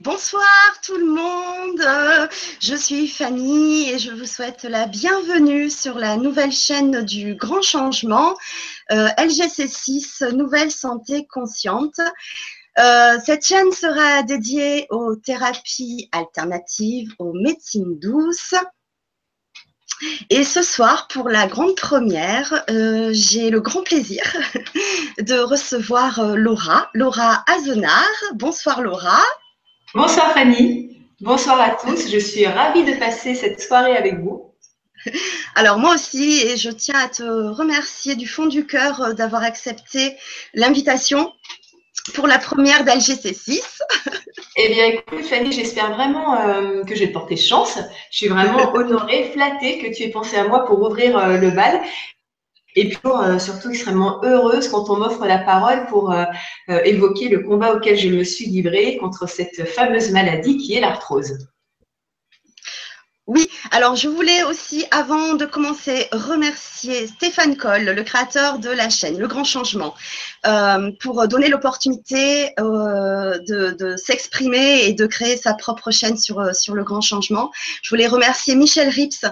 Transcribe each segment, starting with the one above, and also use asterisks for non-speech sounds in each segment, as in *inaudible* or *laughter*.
Bonsoir tout le monde, je suis Fanny et je vous souhaite la bienvenue sur la nouvelle chaîne du Grand Changement, euh, LGC6, Nouvelle Santé Consciente. Euh, cette chaîne sera dédiée aux thérapies alternatives, aux médecines douces. Et ce soir, pour la grande première, euh, j'ai le grand plaisir *laughs* de recevoir Laura, Laura Azenard. Bonsoir Laura. Bonsoir Fanny, bonsoir à tous. Je suis ravie de passer cette soirée avec vous. *laughs* Alors moi aussi, et je tiens à te remercier du fond du cœur euh, d'avoir accepté l'invitation pour la première d'LGC6. *laughs* Eh bien, écoute, Fanny, j'espère vraiment euh, que je vais te porter chance. Je suis vraiment *laughs* honorée, flattée que tu aies pensé à moi pour ouvrir euh, le bal. Et puis euh, surtout extrêmement heureuse quand on m'offre la parole pour euh, euh, évoquer le combat auquel je me suis livrée contre cette fameuse maladie qui est l'arthrose. Oui, alors je voulais aussi, avant de commencer, remercier Stéphane Coll, le créateur de la chaîne Le Grand Changement, pour donner l'opportunité de, s'exprimer et de créer sa propre chaîne sur, sur Le Grand Changement. Je voulais remercier Michel Rips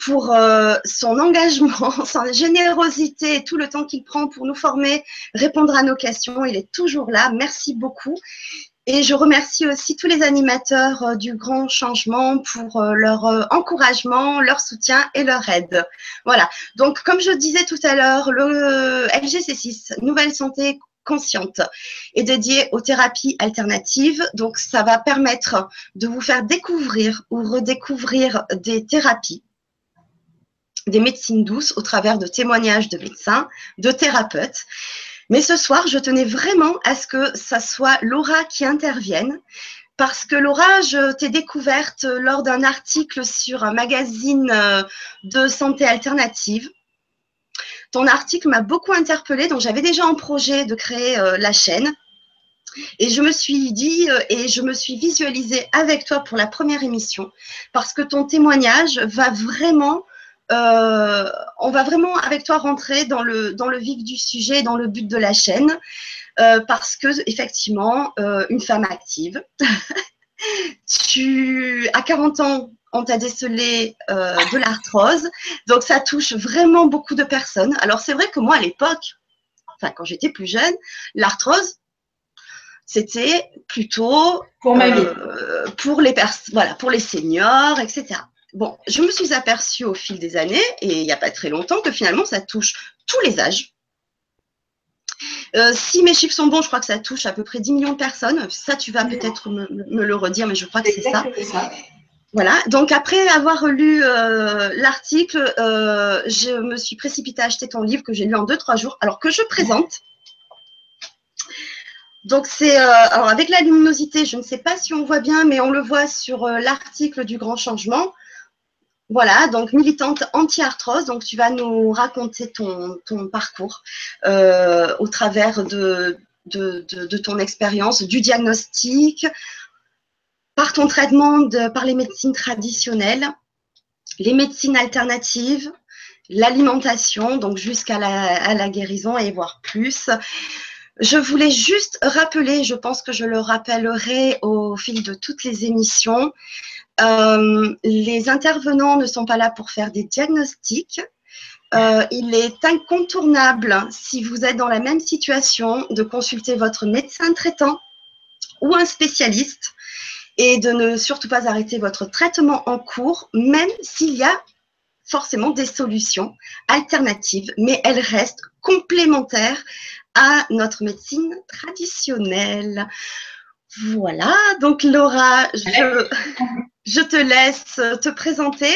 pour euh, son engagement, *laughs* sa générosité et tout le temps qu'il prend pour nous former, répondre à nos questions. Il est toujours là. Merci beaucoup. Et je remercie aussi tous les animateurs euh, du Grand Changement pour euh, leur encouragement, leur soutien et leur aide. Voilà. Donc, comme je disais tout à l'heure, le LGC6, Nouvelle Santé consciente, est dédié aux thérapies alternatives. Donc, ça va permettre de vous faire découvrir ou redécouvrir des thérapies des médecines douces au travers de témoignages de médecins, de thérapeutes. Mais ce soir, je tenais vraiment à ce que ça soit Laura qui intervienne. Parce que Laura, je t'ai découverte lors d'un article sur un magazine euh, de santé alternative. Ton article m'a beaucoup interpellée, donc j'avais déjà en projet de créer euh, la chaîne. Et je me suis dit, euh, et je me suis visualisée avec toi pour la première émission, parce que ton témoignage va vraiment euh, on va vraiment avec toi rentrer dans le, dans le vif du sujet, dans le but de la chaîne, euh, parce que effectivement, euh, une femme active, *laughs* tu à 40 ans, on t'a décelé de l'arthrose, donc ça touche vraiment beaucoup de personnes. Alors c'est vrai que moi à l'époque, enfin quand j'étais plus jeune, l'arthrose, c'était plutôt pour ma vie. pour les voilà, pour les seniors, etc. Bon, je me suis aperçue au fil des années, et il n'y a pas très longtemps, que finalement, ça touche tous les âges. Euh, si mes chiffres sont bons, je crois que ça touche à peu près 10 millions de personnes. Ça, tu vas peut-être me, le redire, mais je crois que c'est ça. Voilà, donc après avoir lu euh, l'article, euh, je me suis précipitée à acheter ton livre que j'ai lu en 2-3 jours, alors que je présente. Donc c'est alors avec la luminosité, je ne sais pas si on voit bien, mais on le voit sur l'article du Grand Changement. Voilà, donc militante anti-arthrose. Donc, tu vas nous raconter ton, parcours euh, au travers de, ton expérience, du diagnostic, par ton traitement par les médecines traditionnelles, les médecines alternatives, l'alimentation, donc jusqu'à la, la guérison et voir plus. Je voulais juste rappeler, je pense que je le rappellerai au fil de toutes les émissions, euh, les intervenants ne sont pas là pour faire des diagnostics. Euh, il est incontournable, si vous êtes dans la même situation, de consulter votre médecin traitant ou un spécialiste et de ne surtout pas arrêter votre traitement en cours, même s'il y a forcément des solutions alternatives, mais elles restent complémentaires à notre médecine traditionnelle. Voilà, donc Laura, je, je te laisse te présenter.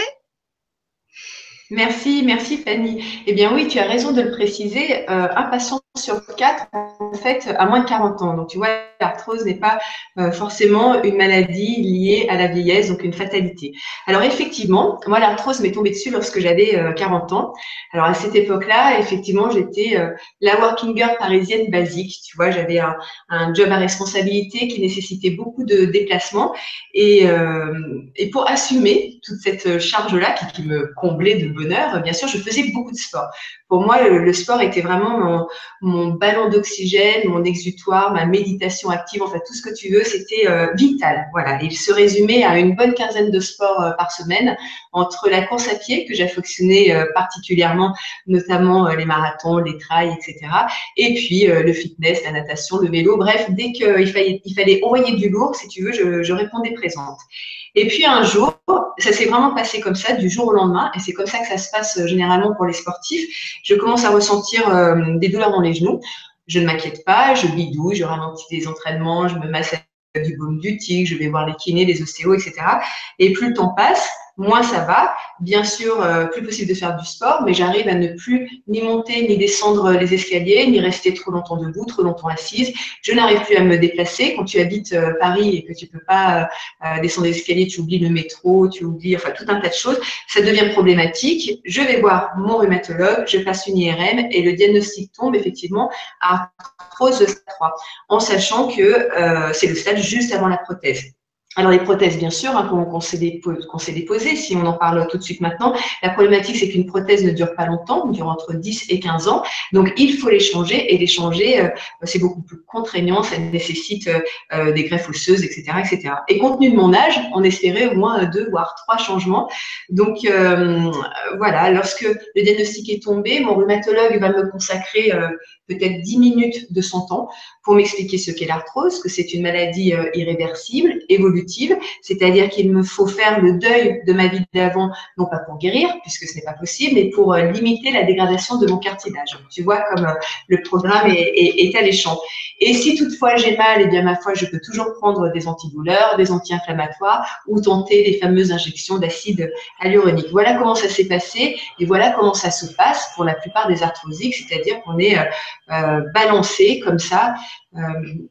Merci, merci Fanny. Eh bien oui, tu as raison de le préciser. Euh, un sur quatre, en fait, à moins de 40 ans. Donc tu vois, l'arthrose n'est pas euh, forcément une maladie liée à la vieillesse, donc une fatalité. Alors effectivement, moi l'arthrose m'est tombée dessus lorsque j'avais 40 euh, ans. Alors à cette époque-là, effectivement, j'étais la working girl parisienne basique. Tu vois, j'avais un, job à responsabilité qui nécessitait beaucoup de déplacements et, pour assumer toute cette charge-là qui me comblait de bonheur, bien sûr, je faisais beaucoup de sport. Pour moi, le, sport était vraiment mon, ballon d'oxygène, mon exutoire, ma méditation active, enfin tout ce que tu veux, c'était euh, vital. Voilà, il se résumait à une bonne quinzaine de sports euh, par semaine, entre la course à pied que j'affectionnais euh, particulièrement, notamment les marathons, les trails, etc. Et puis le fitness, la natation, le vélo. Bref, dès qu'il fallait, il fallait envoyer du lourd, si tu veux, je, je répondais présente. Et puis un jour, ça s'est vraiment passé comme ça, du jour au lendemain, et c'est comme ça que ça se passe généralement pour les sportifs. Je commence à ressentir des douleurs dans les genoux. Je ne m'inquiète pas, je bidouille, je ralentis des entraînements, je me masse du baume du tigre, je vais voir les kinés, les ostéos, etc. Et plus le temps passe, moins ça va. Bien sûr, euh, plus possible de faire du sport, mais j'arrive à ne plus ni monter ni descendre les escaliers, ni rester trop longtemps debout, trop longtemps assise. Je n'arrive plus à me déplacer. Quand tu habites euh, Paris et que tu peux pas euh, descendre les escaliers, tu oublies le métro, tu oublies enfin tout un tas de choses, ça devient problématique. Je vais voir mon rhumatologue, je passe une IRM et le diagnostic tombe effectivement à arthrose stade 3, en sachant que c'est le stade juste avant la prothèse. Alors les prothèses, bien sûr, hein, qu'on s'est déposées, si on en parle tout de suite maintenant, la problématique c'est qu'une prothèse ne dure pas longtemps, elle dure entre 10 et 15 ans, donc il faut les changer et les changer, euh, c'est beaucoup plus contraignant, ça nécessite euh, euh, des greffes osseuses, etc., etc. Et compte tenu de mon âge, on espérait au moins deux voire trois changements. Donc voilà, lorsque le diagnostic est tombé, mon rhumatologue va me consacrer peut-être 10 minutes de son temps pour m'expliquer ce qu'est l'arthrose, que c'est une maladie irréversible, évolutive c'est-à-dire qu'il me faut faire le deuil de ma vie d'avant, non pas pour guérir, puisque ce n'est pas possible, mais pour euh, limiter la dégradation de mon cartilage. Tu vois comme euh, le programme est, alléchant. Et si toutefois j'ai mal, eh bien ma foi, je peux toujours prendre des antidouleurs, des anti-inflammatoires ou tenter les fameuses injections d'acide hyaluronique. Voilà comment ça s'est passé et voilà comment ça se passe pour la plupart des arthrosiques, c'est-à-dire qu'on est, euh, balancé comme ça,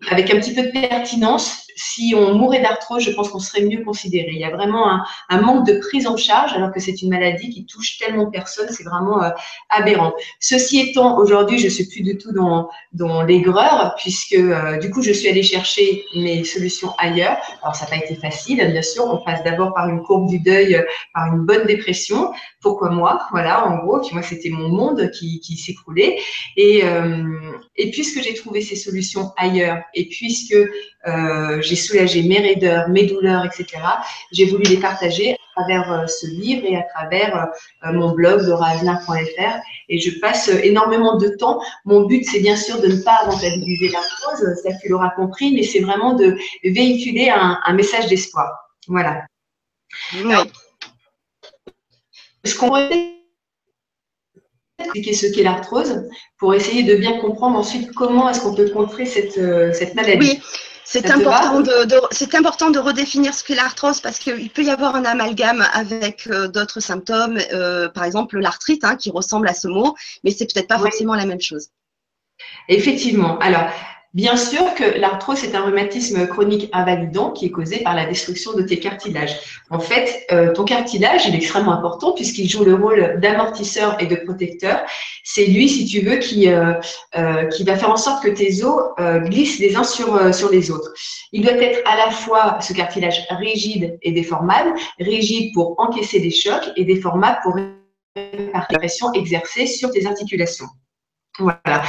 avec un petit peu de pertinence si on mourait d'arthrose, je pense qu'on serait mieux considéré. Il y a vraiment un, manque de prise en charge, alors que c'est une maladie qui touche tellement de personnes, c'est vraiment euh, aberrant. Ceci étant, aujourd'hui, je suis plus du tout dans, dans l'aigreur, puisque euh, du coup, je suis allée chercher mes solutions ailleurs. Alors, ça n'a pas été facile, bien sûr. On passe d'abord par une courbe du deuil, euh, par une bonne dépression. Pourquoi moi? Voilà, en gros, puis moi, c'était mon monde qui, qui s'écroulait. Et, et puisque j'ai trouvé ces solutions ailleurs, et puisque euh, j'ai soulagé mes raideurs, mes douleurs, etc. J'ai voulu les partager à travers euh, ce livre et à travers euh, mon blog lauraaznar.fr et je passe énormément de temps. Mon but, c'est bien sûr de ne pas rentabiliser l'arthrose, ça tu l'auras compris, mais c'est vraiment de véhiculer un, message d'espoir. Voilà. Oui. Ce qu'on expliquer ce qu'est l'arthrose pour essayer de bien comprendre ensuite comment est-ce qu'on peut contrer cette, cette maladie. Oui, c'est important, de, important de redéfinir ce qu'est l'arthrose parce qu'il peut y avoir un amalgame avec euh, d'autres symptômes, euh, par exemple l'arthrite hein, qui ressemble à ce mot, mais c'est peut-être pas forcément la même chose. Effectivement. Alors, Bien sûr que l'arthrose est un rhumatisme chronique invalidant qui est causé par la destruction de tes cartilages. En fait, euh, ton cartilage, il est extrêmement important puisqu'il joue le rôle d'amortisseur et de protecteur. C'est lui, si tu veux, qui, euh, euh, va faire en sorte que tes os glissent les uns sur, les autres. Il doit être à la fois ce cartilage rigide et déformable, rigide pour encaisser des chocs et déformable pour la pression exercée sur tes articulations. Voilà.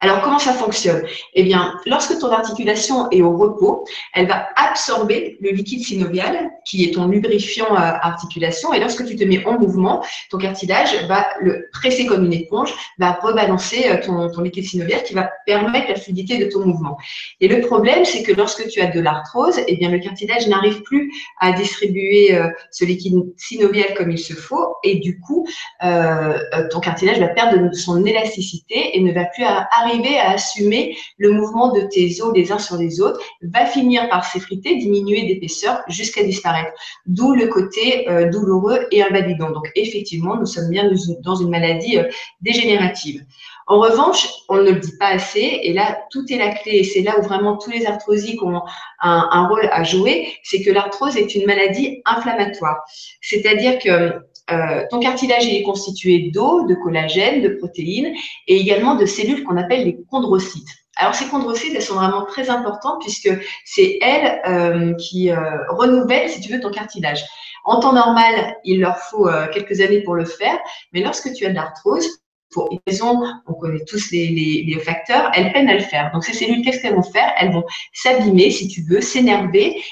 Alors, comment ça fonctionne? Eh bien, lorsque ton articulation est au repos, elle va absorber le liquide synovial, qui est ton lubrifiant euh, articulation, et lorsque tu te mets en mouvement, ton cartilage va le presser comme une éponge, va rebalancer euh, ton, ton liquide synovial qui va permettre la fluidité de ton mouvement. Et le problème, c'est que lorsque tu as de l'arthrose, eh bien, le cartilage n'arrive plus à distribuer euh, ce liquide synovial comme il se faut, et du coup, ton cartilage va perdre son élasticité et ne va plus arriver arriver à assumer le mouvement de tes os les uns sur les autres, va finir par s'effriter, diminuer d'épaisseur jusqu'à disparaître. D'où le côté euh, douloureux et invalidant. Donc effectivement, nous sommes bien dans une maladie euh, dégénérative. En revanche, on ne le dit pas assez, et là, tout est la clé, et c'est là où vraiment tous les arthrosiques ont un, un rôle à jouer, c'est que l'arthrose est une maladie inflammatoire. C'est-à-dire que euh, ton cartilage est constitué d'eau, de collagène, de protéines et également de cellules qu'on appelle les chondrocytes. Alors ces chondrocytes, elles sont vraiment très importantes puisque c'est elles euh, qui euh, renouvellent, si tu veux, ton cartilage. En temps normal, il leur faut quelques années pour le faire, mais lorsque tu as de l'arthrose, pour une raison, on connaît tous les, facteurs, elles peinent à le faire. Donc ces cellules, qu'est-ce qu'elles vont faire? Elles vont s'abîmer, si tu veux, s'énerver,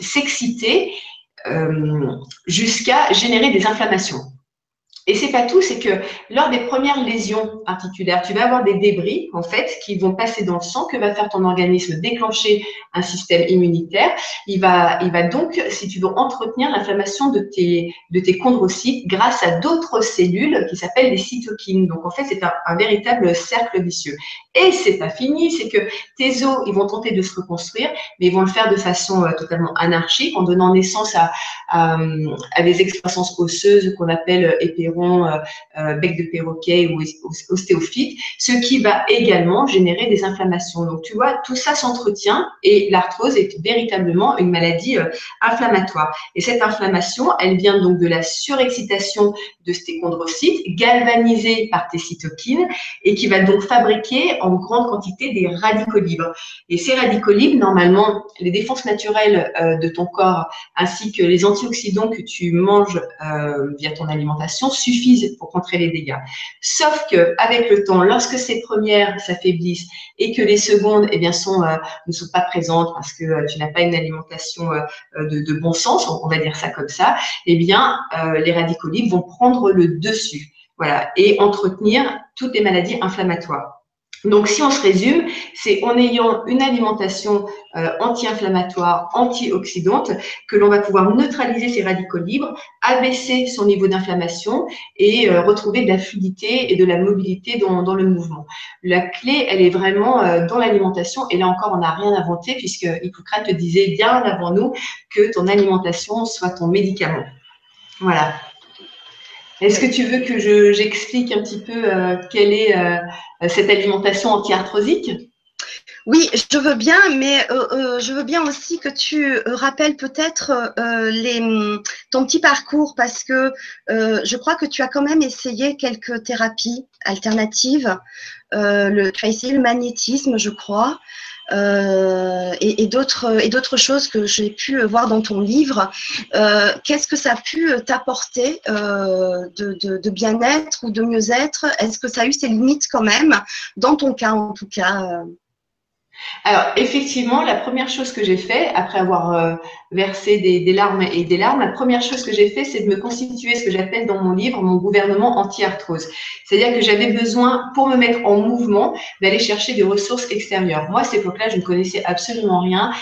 s'exciter, jusqu'à générer des inflammations. Et c'est pas tout, c'est que lors des premières lésions articulaires, tu vas avoir des débris en fait qui vont passer dans le sang que va faire ton organisme déclencher un système immunitaire. Il va, il va donc, si tu veux, entretenir l'inflammation de tes, de tes chondrocytes grâce à d'autres cellules qui s'appellent les cytokines. Donc en fait, c'est un, véritable cercle vicieux. Et c'est pas fini, c'est que tes os, ils vont tenter de se reconstruire, mais ils vont le faire de façon euh, totalement anarchique en donnant naissance à, à, des excroissances osseuses qu'on appelle épéro euh, euh, bec de perroquet ou ostéophyte, ce qui va également générer des inflammations. Donc, tu vois, tout ça s'entretient et l'arthrose est véritablement une maladie euh, inflammatoire. Et cette inflammation, elle vient donc de la surexcitation de tes chondrocytes, galvanisés par tes cytokines, et qui va donc fabriquer en grande quantité des radicaux libres. Et ces radicaux libres, normalement, les défenses naturelles de ton corps, ainsi que les antioxydants que tu manges via ton alimentation, suffisent pour contrer les dégâts. Sauf que avec le temps, lorsque ces premières s'affaiblissent et que les secondes eh bien, euh, ne sont pas présentes parce que euh, tu n'as pas une alimentation euh, de, de, bon sens, on va dire ça comme ça, eh bien, les radicaux libres vont prendre le dessus. Voilà, et entretenir toutes les maladies inflammatoires. Donc, si on se résume, c'est en ayant une alimentation euh, anti-inflammatoire, antioxydante, que l'on va pouvoir neutraliser ces radicaux libres, abaisser son niveau d'inflammation et euh, retrouver de la fluidité et de la mobilité dans, le mouvement. La clé, elle est vraiment euh, dans l'alimentation. Et là encore, on n'a rien inventé puisque Hippocrate disait bien avant nous que ton alimentation soit ton médicament. Voilà. Est-ce que tu veux que j'explique un petit peu euh, quelle est euh, cette alimentation anti-arthrosique? Oui, je veux bien, mais euh, je veux bien aussi que tu rappelles peut-être ton petit parcours parce que je crois que tu as quand même essayé quelques thérapies alternatives, le tracé, le magnétisme, je crois. Euh, et, d'autres et d'autres choses que j'ai pu voir dans ton livre. Euh, qu'est-ce que ça a pu t'apporter euh, de, bien-être ou de mieux-être? Est-ce que ça a eu ses limites quand même, dans ton cas en tout cas alors, effectivement, la première chose que j'ai fait, après avoir euh, versé des, larmes et des larmes, la première chose que j'ai fait, c'est de me constituer ce que j'appelle dans mon livre mon gouvernement anti-arthrose. C'est-à-dire que j'avais besoin, pour me mettre en mouvement, d'aller chercher des ressources extérieures. Moi, à cette époque-là, je ne connaissais absolument rien.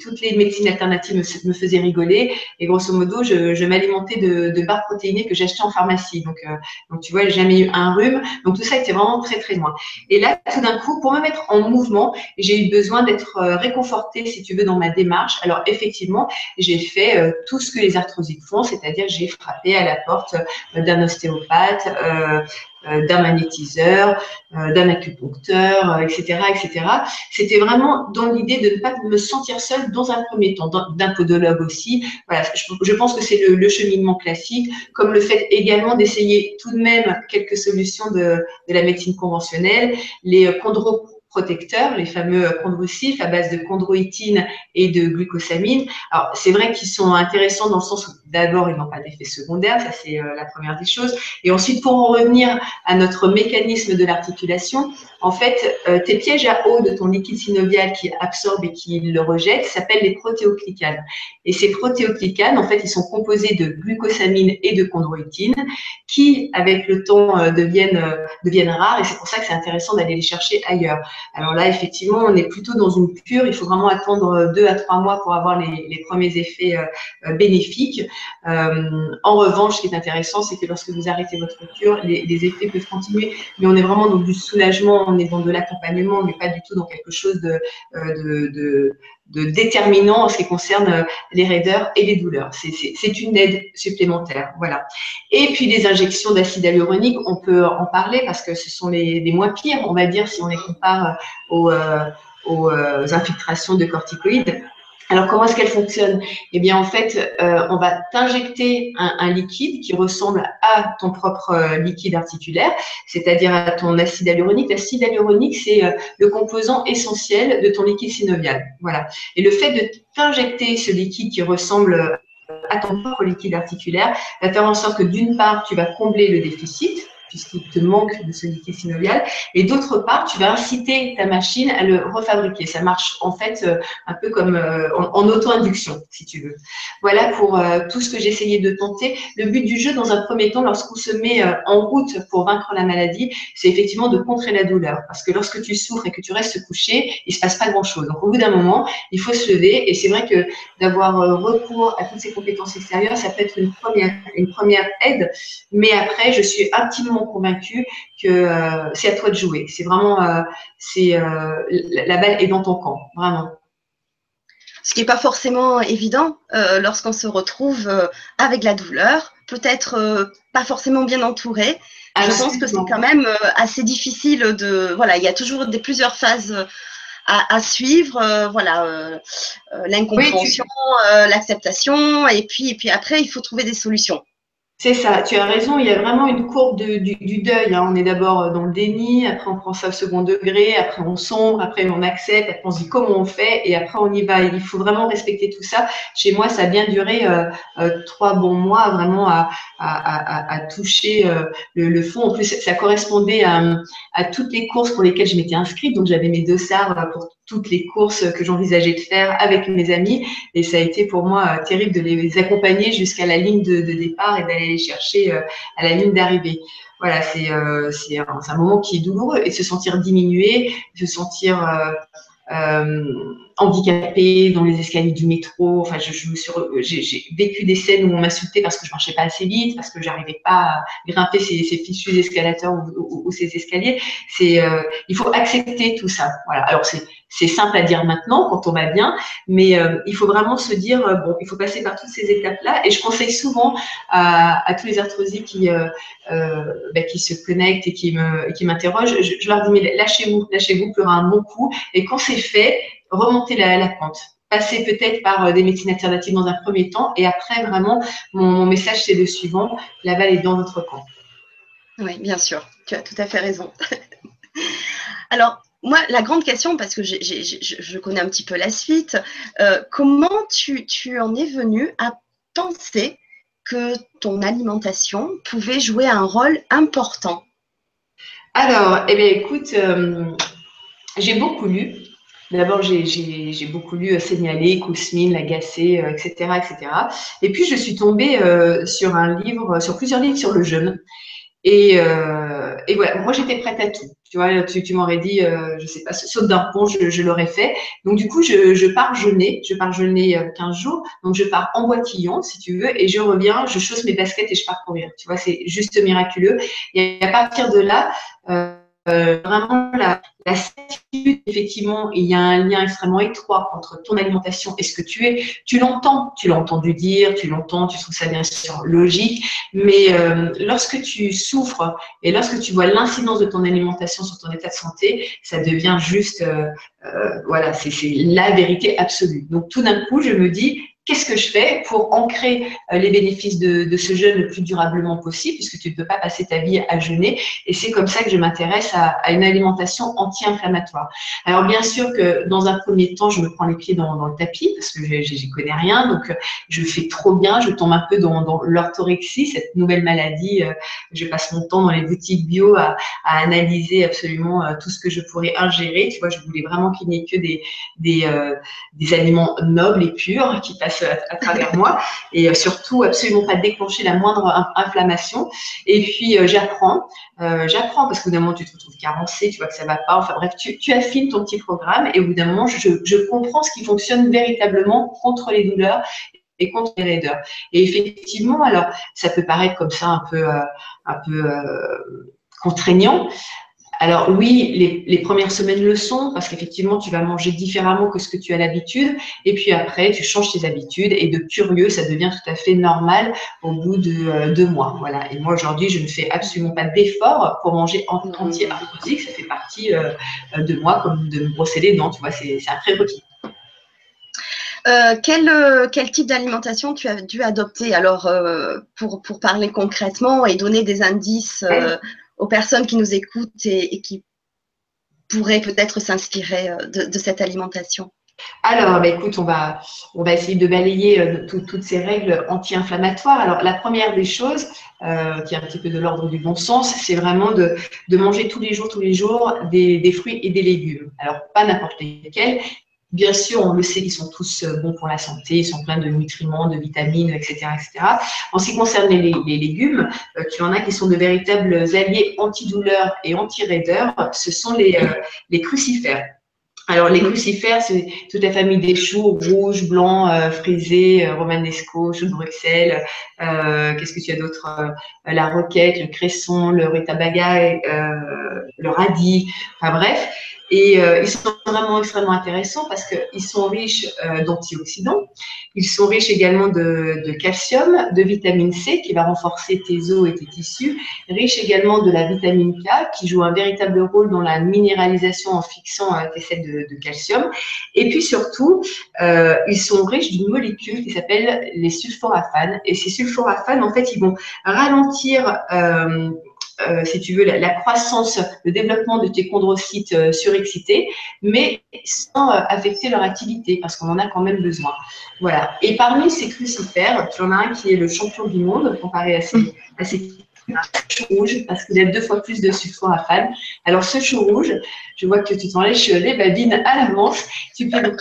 Toutes les médecines alternatives me, faisaient rigoler. Et grosso modo, je, m'alimentais de, barres protéinées que j'achetais en pharmacie. Donc, euh, donc, tu vois, j'ai jamais eu un rhume. Donc, tout ça était vraiment très, très loin. Et là, tout d'un coup, pour me mettre en mouvement, j'ai eu besoin d'être euh, réconfortée, si tu veux, dans ma démarche. Alors effectivement, j'ai fait euh, tout ce que les arthrosiques font, c'est-à-dire j'ai frappé à la porte euh, d'un ostéopathe, d'un magnétiseur, d'un acupuncteur, etc., etc. C'était vraiment dans l'idée de ne pas me sentir seule dans un premier temps, d'un podologue aussi. Voilà, je, pense que c'est le, cheminement classique, comme le fait également d'essayer tout de même quelques solutions de, de la médecine conventionnelle, les chondro protecteurs, les fameux chondrocytes à base de chondroïtine et de glucosamine. Alors, c'est vrai qu'ils sont intéressants dans le sens où d'abord, ils n'ont pas d'effet secondaire, ça c'est euh, la première des choses. Et ensuite, pour en revenir à notre mécanisme de l'articulation, en fait, euh, tes pièges à eau de ton liquide synovial qui absorbe et qui le rejette s'appellent les protéoclicanes. Et ces protéoclicanes, en fait, ils sont composés de glucosamine et de chondroïtine qui, avec le temps, euh, deviennent, deviennent rares. Et c'est pour ça que c'est intéressant d'aller les chercher ailleurs. Alors là, effectivement, on est plutôt dans une cure. Il faut vraiment attendre deux à trois mois pour avoir les, premiers effets bénéfiques. Euh, en revanche, ce qui est intéressant, c'est que lorsque vous arrêtez votre cure, les, effets peuvent continuer, mais on est vraiment dans du soulagement, on est dans de l'accompagnement, n'est pas du tout dans quelque chose euh, de, déterminant en ce qui concerne euh, les raideurs et les douleurs. C'est une aide supplémentaire, voilà. Et puis les injections d'acide hyaluronique, on peut en parler parce que ce sont les, moins pires, on va dire, si on les compare aux, aux infiltrations de corticoïdes. Alors, comment est-ce qu'elle fonctionne Eh bien, en fait, euh, on va t'injecter un, liquide qui ressemble à ton propre euh, liquide articulaire, c'est-à-dire à ton acide hyaluronique. L'acide hyaluronique, c'est euh, le composant essentiel de ton liquide synovial. Voilà. Et le fait de t'injecter ce liquide qui ressemble à ton propre liquide articulaire va faire en sorte que d'une part, tu vas combler le déficit, puisqu'il te manque de ce liquide synovial. Et d'autre part, tu vas inciter ta machine à le refabriquer. Ça marche en fait euh, un peu comme euh, en, auto-induction, si tu veux. Voilà pour euh, tout ce que essayé de tenter. Le but du jeu, dans un premier temps, lorsqu'on se met en route pour vaincre la maladie, c'est effectivement de contrer la douleur. Parce que lorsque tu souffres et que tu restes couché, il se passe pas grand-chose. Donc au bout d'un moment, il faut se lever. Et c'est vrai que d'avoir recours à toutes ces compétences extérieures, ça peut être une première, une première aide. Mais après, je suis intimement convaincu que euh, c'est à toi de jouer. C'est vraiment, euh, c'est euh, la balle est dans ton camp, vraiment. Ce qui n'est pas forcément évident lorsqu'on se retrouve avec la douleur, peut-être pas forcément bien entouré. Je pense que c'est quand même assez difficile de. Voilà, il y a toujours des plusieurs phases à, suivre. voilà, l'incompréhension, l'acceptation, et puis, et puis après, il faut trouver des solutions. C'est ça, tu as raison, il y a vraiment une courbe du, deuil. Hein. On est d'abord dans le déni, après on prend ça au second degré, après on sombre, après on accepte, après on se dit comment on fait, et après on y va. il faut vraiment respecter tout ça. Chez moi, ça a bien duré euh, euh, trois bons mois, vraiment à, toucher euh, le, fond. En plus, ça correspondait à, toutes les courses pour lesquelles je m'étais inscrite. Donc j'avais mes deux SAR pour toutes les courses que j'envisageais de faire avec mes amis. Et ça a été pour moi terrible de les accompagner jusqu'à la ligne de, départ et d'aller les chercher euh, à la ligne d'arrivée. Voilà, c'est euh, un, un, moment qui est douloureux et se sentir diminué, se sentir euh, handicapé dans les escaliers du métro. Enfin, je, je me suis, j'ai vécu des scènes où on m'insultait parce que je marchais pas assez vite, parce que j'arrivais pas à grimper ces, ces fichus escalateurs ou, ou, ces escaliers. C'est, euh, il faut accepter tout ça. Voilà. Alors c'est c'est simple à dire maintenant quand on va bien, mais euh, il faut vraiment se dire euh, bon, il faut passer par toutes ces étapes-là. Et je conseille souvent à, à tous les arthrosies qui euh, bah, qui se connectent et qui me qui m'interrogent, je, je, leur dis mais lâchez-vous, lâchez-vous, pleurez un bon coup. Et quand c'est fait, remontez la, la pente passer peut-être par des médecines alternatives dans un premier temps et après vraiment mon, mon message c'est le suivant la balle est dans votre camp. Oui, bien sûr, tu as tout à fait raison. *laughs* Alors, moi, la grande question, parce que je connais un petit peu la suite, euh, comment tu, en es venu à penser que ton alimentation pouvait jouer un rôle important? Alors, eh bien, écoute, euh, j'ai beaucoup lu. D'abord, j'ai beaucoup lu euh, Signaler, Kousmine, Lagacé, etc., etc. Et puis, je suis tombée sur un livre, sur plusieurs livres sur le jeûne. Et, euh, et voilà, moi j'étais prête à tout. Tu vois, tu, tu m'aurais dit, euh, je sais pas, saute d'un pont, je, je l'aurais fait. Donc du coup, je, je pars jeûner, je pars jeûner 15 euh, jours. Donc je pars en boitillon, si tu veux, et je reviens, je chausse mes baskets et je pars courir. Tu vois, c'est juste miraculeux. Et à partir de là, euh, euh, vraiment la, certitude, effectivement, il y a un lien extrêmement étroit entre ton alimentation et ce que tu es. Tu l'entends, tu l'as entendu dire, tu l'entends, tu trouves ça bien sûr logique, mais euh, lorsque tu souffres et lorsque tu vois l'incidence de ton alimentation sur ton état de santé, ça devient juste, euh voilà, c'est la vérité absolue. Donc tout d'un coup, je me dis, qu'est-ce que je fais pour ancrer euh, les bénéfices de, ce jeûne le plus durablement possible, puisque tu ne peux pas passer ta vie à jeûner. Et c'est comme ça que je m'intéresse à, une alimentation anti-inflammatoire. Alors bien sûr que dans un premier temps, je me prends les pieds dans, le tapis, parce que je n'y connais rien, donc euh, je fais trop bien, je tombe un peu dans, l'orthorexie, cette nouvelle maladie. Euh, je passe mon temps dans les boutiques bio à, analyser absolument tout ce que je pourrais ingérer. Tu vois, je voulais vraiment qu'il n'y ait que des, des aliments nobles et purs qui passent à, travers moi et euh, surtout absolument pas déclencher la moindre inflammation. Et puis euh, j'apprends, euh, j'apprends parce qu'au bout d'un moment tu te retrouves carencé, tu vois que ça va pas. Enfin bref, tu, affines ton petit programme et au bout d'un moment je, comprends ce qui fonctionne véritablement contre les douleurs et contre les raideurs. Et effectivement, alors ça peut paraître comme ça un peu, un peu contraignant, alors oui, les, premières semaines le sont parce qu'effectivement, tu vas manger différemment que ce que tu as l'habitude. Et puis après, tu changes tes habitudes et de curieux, ça devient tout à fait normal au bout de euh, deux mois. Voilà. Et moi, aujourd'hui, je ne fais absolument pas d'effort pour manger en entier arthrosique. Ça fait partie euh, de moi comme de me brosser les dents. Tu vois, c'est un prérequis. Euh, quel, quel, type d'alimentation tu as dû adopter alors pour, pour, parler concrètement et donner des indices aux personnes qui nous écoutent et, qui pourraient peut-être s'inspirer euh, de, cette alimentation alors, bah, écoute, on va, on va essayer de balayer euh, toutes ces règles anti-inflammatoires. Alors, la première des choses, euh, qui est un petit peu de l'ordre du bon sens, c'est vraiment de, manger tous les jours, tous les jours, des, fruits et des légumes. Alors, pas n'importe lesquels. Bien sûr, on le sait, ils sont tous euh, bons pour la santé, ils sont pleins de nutriments, de vitamines, etc. etc. En ce qui concerne les, légumes, tu en as qui sont de véritables alliés antidouleurs et anti-raideurs. Ce sont les, les crucifères. Alors, les crucifères, c'est toute la famille des choux, rouges, blancs, euh, frisés, euh, romanesco, choux de Bruxelles. Euh, Qu'est-ce que tu as d'autre euh, La roquette, le cresson, le rutabaga, le radis. Enfin bref, et euh, ils sont vraiment extrêmement intéressants parce qu'ils sont riches euh, d'antioxydants. Ils sont riches également de, de, calcium, de vitamine C qui va renforcer tes os et tes tissus. Riches également de la vitamine K qui joue un véritable rôle dans la minéralisation en fixant euh, tes sels de, de, calcium. Et puis surtout, euh, ils sont riches d'une molécule qui s'appelle les sulforaphanes. Et ces sulforaphanes, en fait, ils vont ralentir euh, si tu veux, la, croissance, le développement de tes chondrocytes euh, surexcités, mais sans euh, affecter leur activité, parce qu'on en a quand même besoin. Voilà. Et parmi ces crucifères, tu en as un qui est le champion du monde, comparé à ces, à ces rouge parce qu'il a deux fois plus de sulforaphanes. Alors ce chou rouge, je vois que tu t'en lèches les babines à l'avance. Tu peux le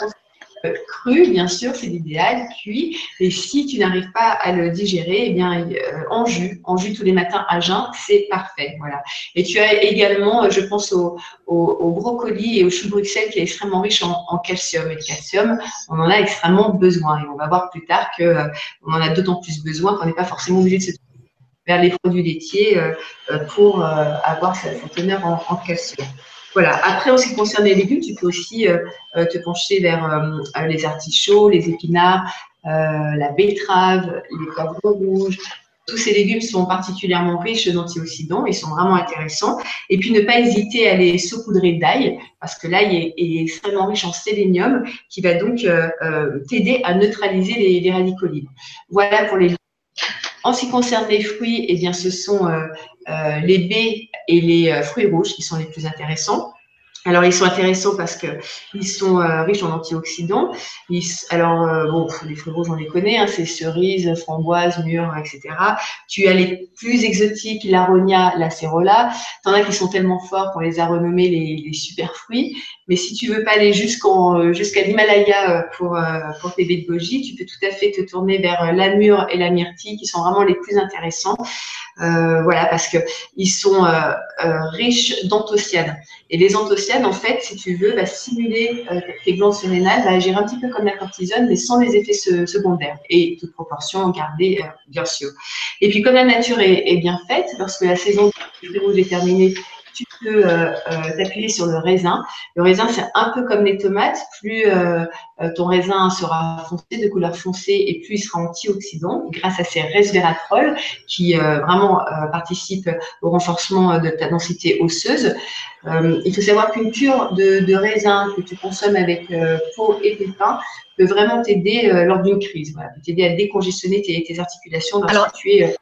cru, bien sûr, c'est l'idéal, cuit. Et si tu n'arrives pas à le digérer, eh bien, euh, en jus, en jus tous les matins à jeun, c'est parfait. Voilà. Et tu as également, je pense au, au, brocoli et au chou de Bruxelles qui est extrêmement riche en, calcium. Et le calcium, on en a extrêmement besoin. Et on va voir plus tard qu'on euh, on en a d'autant plus besoin qu'on n'est pas forcément obligé de se vers les produits laitiers euh, pour avoir cette, teneur en calcium. Voilà. Après, en ce qui concerne les légumes, tu peux aussi euh, euh, te pencher vers euh, les artichauts, les épinards, la betterave, les poivrons rouges. Tous ces légumes sont particulièrement riches d'antioxydants, ils sont vraiment intéressants. Et puis ne pas hésiter à les saupoudrer d'ail, parce que l'ail est, extrêmement riche en sélénium, qui va donc t'aider à neutraliser les, radicaux libres. Voilà pour les en ce qui concerne les fruits, eh bien, ce sont les baies et les fruits rouges qui sont les plus intéressants. Alors, ils sont intéressants parce qu'ils sont euh, riches en antioxydants. alors, euh, bon, les fruits rouges, on les connaît, hein, c'est cerises, framboises, mûres, etc. Tu as les plus exotiques, l'aronia, la cérola. en as qui sont tellement forts qu'on les a renommés les, super fruits. Mais si tu veux pas aller jusqu'en euh, jusqu'à l'Himalaya pour, pour tes baies de goji, tu peux tout à fait te tourner vers la mûre et la myrtille qui sont vraiment les plus intéressants. voilà, parce que ils sont riches d'anthocyanes. Et les anthocyanes, en fait, si tu veux, va stimuler euh, tes glandes surrénales, va agir un petit peu comme la cortisone, mais sans les effets secondaires. Et toute proportion gardée, euh, bien sûr. Et puis, comme la nature est, bien faite, lorsque la saison du est terminée, tu peux euh, euh, t'appuyer sur le raisin. Le raisin, c'est un peu comme les tomates. Plus euh, ton raisin sera foncé, de couleur foncée, et plus il sera antioxydant grâce à ces resveratrol qui vraiment participent au renforcement de ta densité osseuse. il faut savoir qu'une cure de, raisin que tu consommes avec peau et pépins peut vraiment t'aider lors d'une crise, voilà, peut t'aider à décongestionner tes, articulations lorsque tu es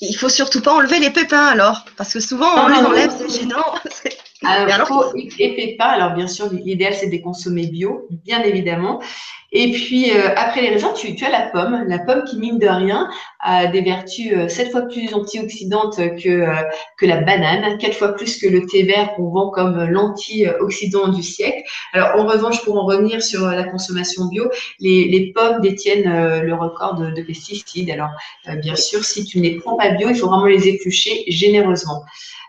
il faut surtout pas enlever les pépins alors, parce que souvent on les enlève, c'est gênant. *laughs* Alors, et pépins, alors bien sûr, l'idéal c'est de les consommer bio, bien évidemment. Et puis euh, après les raisins, tu, as la pomme, la pomme qui mine de rien a des vertus euh, sept fois plus antioxydantes que euh, que la banane, quatre fois plus que le thé vert qu'on vend comme l'antioxydant du siècle. Alors en revanche, pour en revenir sur la consommation bio, les, les pommes détiennent le record de, de pesticides. Alors bien sûr, si tu ne les prends pas bio, il faut vraiment les éplucher généreusement.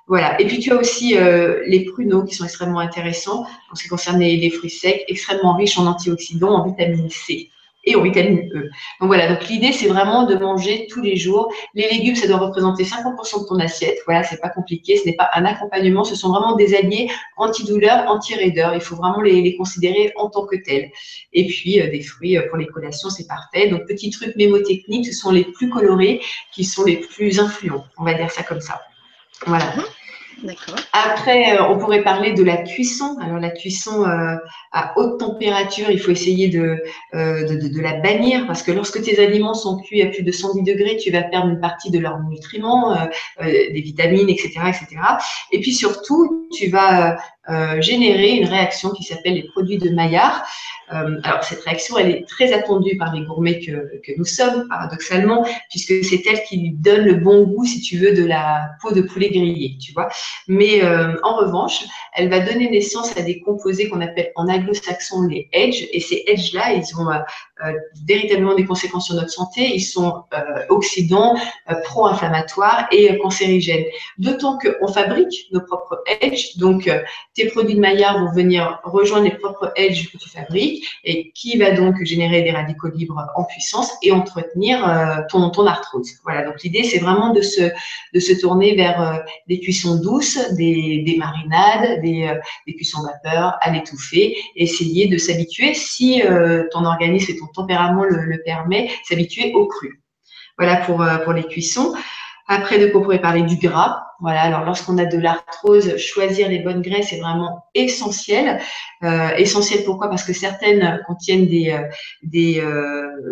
Voilà. Et puis tu as aussi euh, les pruneaux qui sont extrêmement intéressants en ce qui concerne les, fruits secs, extrêmement riches en antioxydants, en vitamine C et en vitamine E. Donc voilà, donc l'idée c'est vraiment de manger tous les jours. Les légumes, ça doit représenter 50% de ton assiette. Voilà, c'est pas compliqué, ce n'est pas un accompagnement, ce sont vraiment des alliés antidouleurs, anti-raideurs. Il faut vraiment les, considérer en tant que tels. Et puis euh, des fruits euh, pour les collations, c'est parfait. Donc petit truc mémotechnique, ce sont les plus colorés qui sont les plus influents. On va dire ça comme ça. Voilà. Après, euh, on pourrait parler de la cuisson. Alors la cuisson euh, à haute température, il faut essayer euh, de, de, la bannir parce que lorsque tes aliments sont cuits à plus de 110 degrés, tu vas perdre une partie de leurs nutriments, des vitamines, etc., etc. Et puis surtout, tu vas générer une réaction qui s'appelle les produits de Maillard. alors cette réaction, elle est très attendue par les gourmets que, que nous sommes, paradoxalement, puisque c'est elle qui lui donne le bon goût, si tu veux, de la peau de poulet grillé, tu vois. Mais en revanche, elle va donner naissance à des composés qu'on appelle en anglo-saxon les edge, et ces edge-là, ils ont euh, véritablement des conséquences sur notre santé. Ils sont euh, oxydants, euh, pro-inflammatoires et cancérigènes. D'autant qu'on fabrique nos propres edge. Donc, produits de Maillard vont venir rejoindre les propres edge que tu fabriques et qui va donc générer des radicaux libres en puissance et entretenir ton, ton arthrose. Voilà. Donc, l'idée, c'est vraiment de se, de se tourner vers des cuissons douces, des, des marinades, des, des cuissons vapeur à l'étouffer, essayer de s'habituer si ton organisme et ton tempérament le, permet, s'habituer au cru. Voilà pour, euh, pour les cuissons. Après, de quoi on pourrait parler? Du gras. Voilà, alors lorsqu'on a de l'arthrose, choisir les bonnes graisses est vraiment essentiel. Euh, essentiel pourquoi? Parce que certaines contiennent des, euh, des,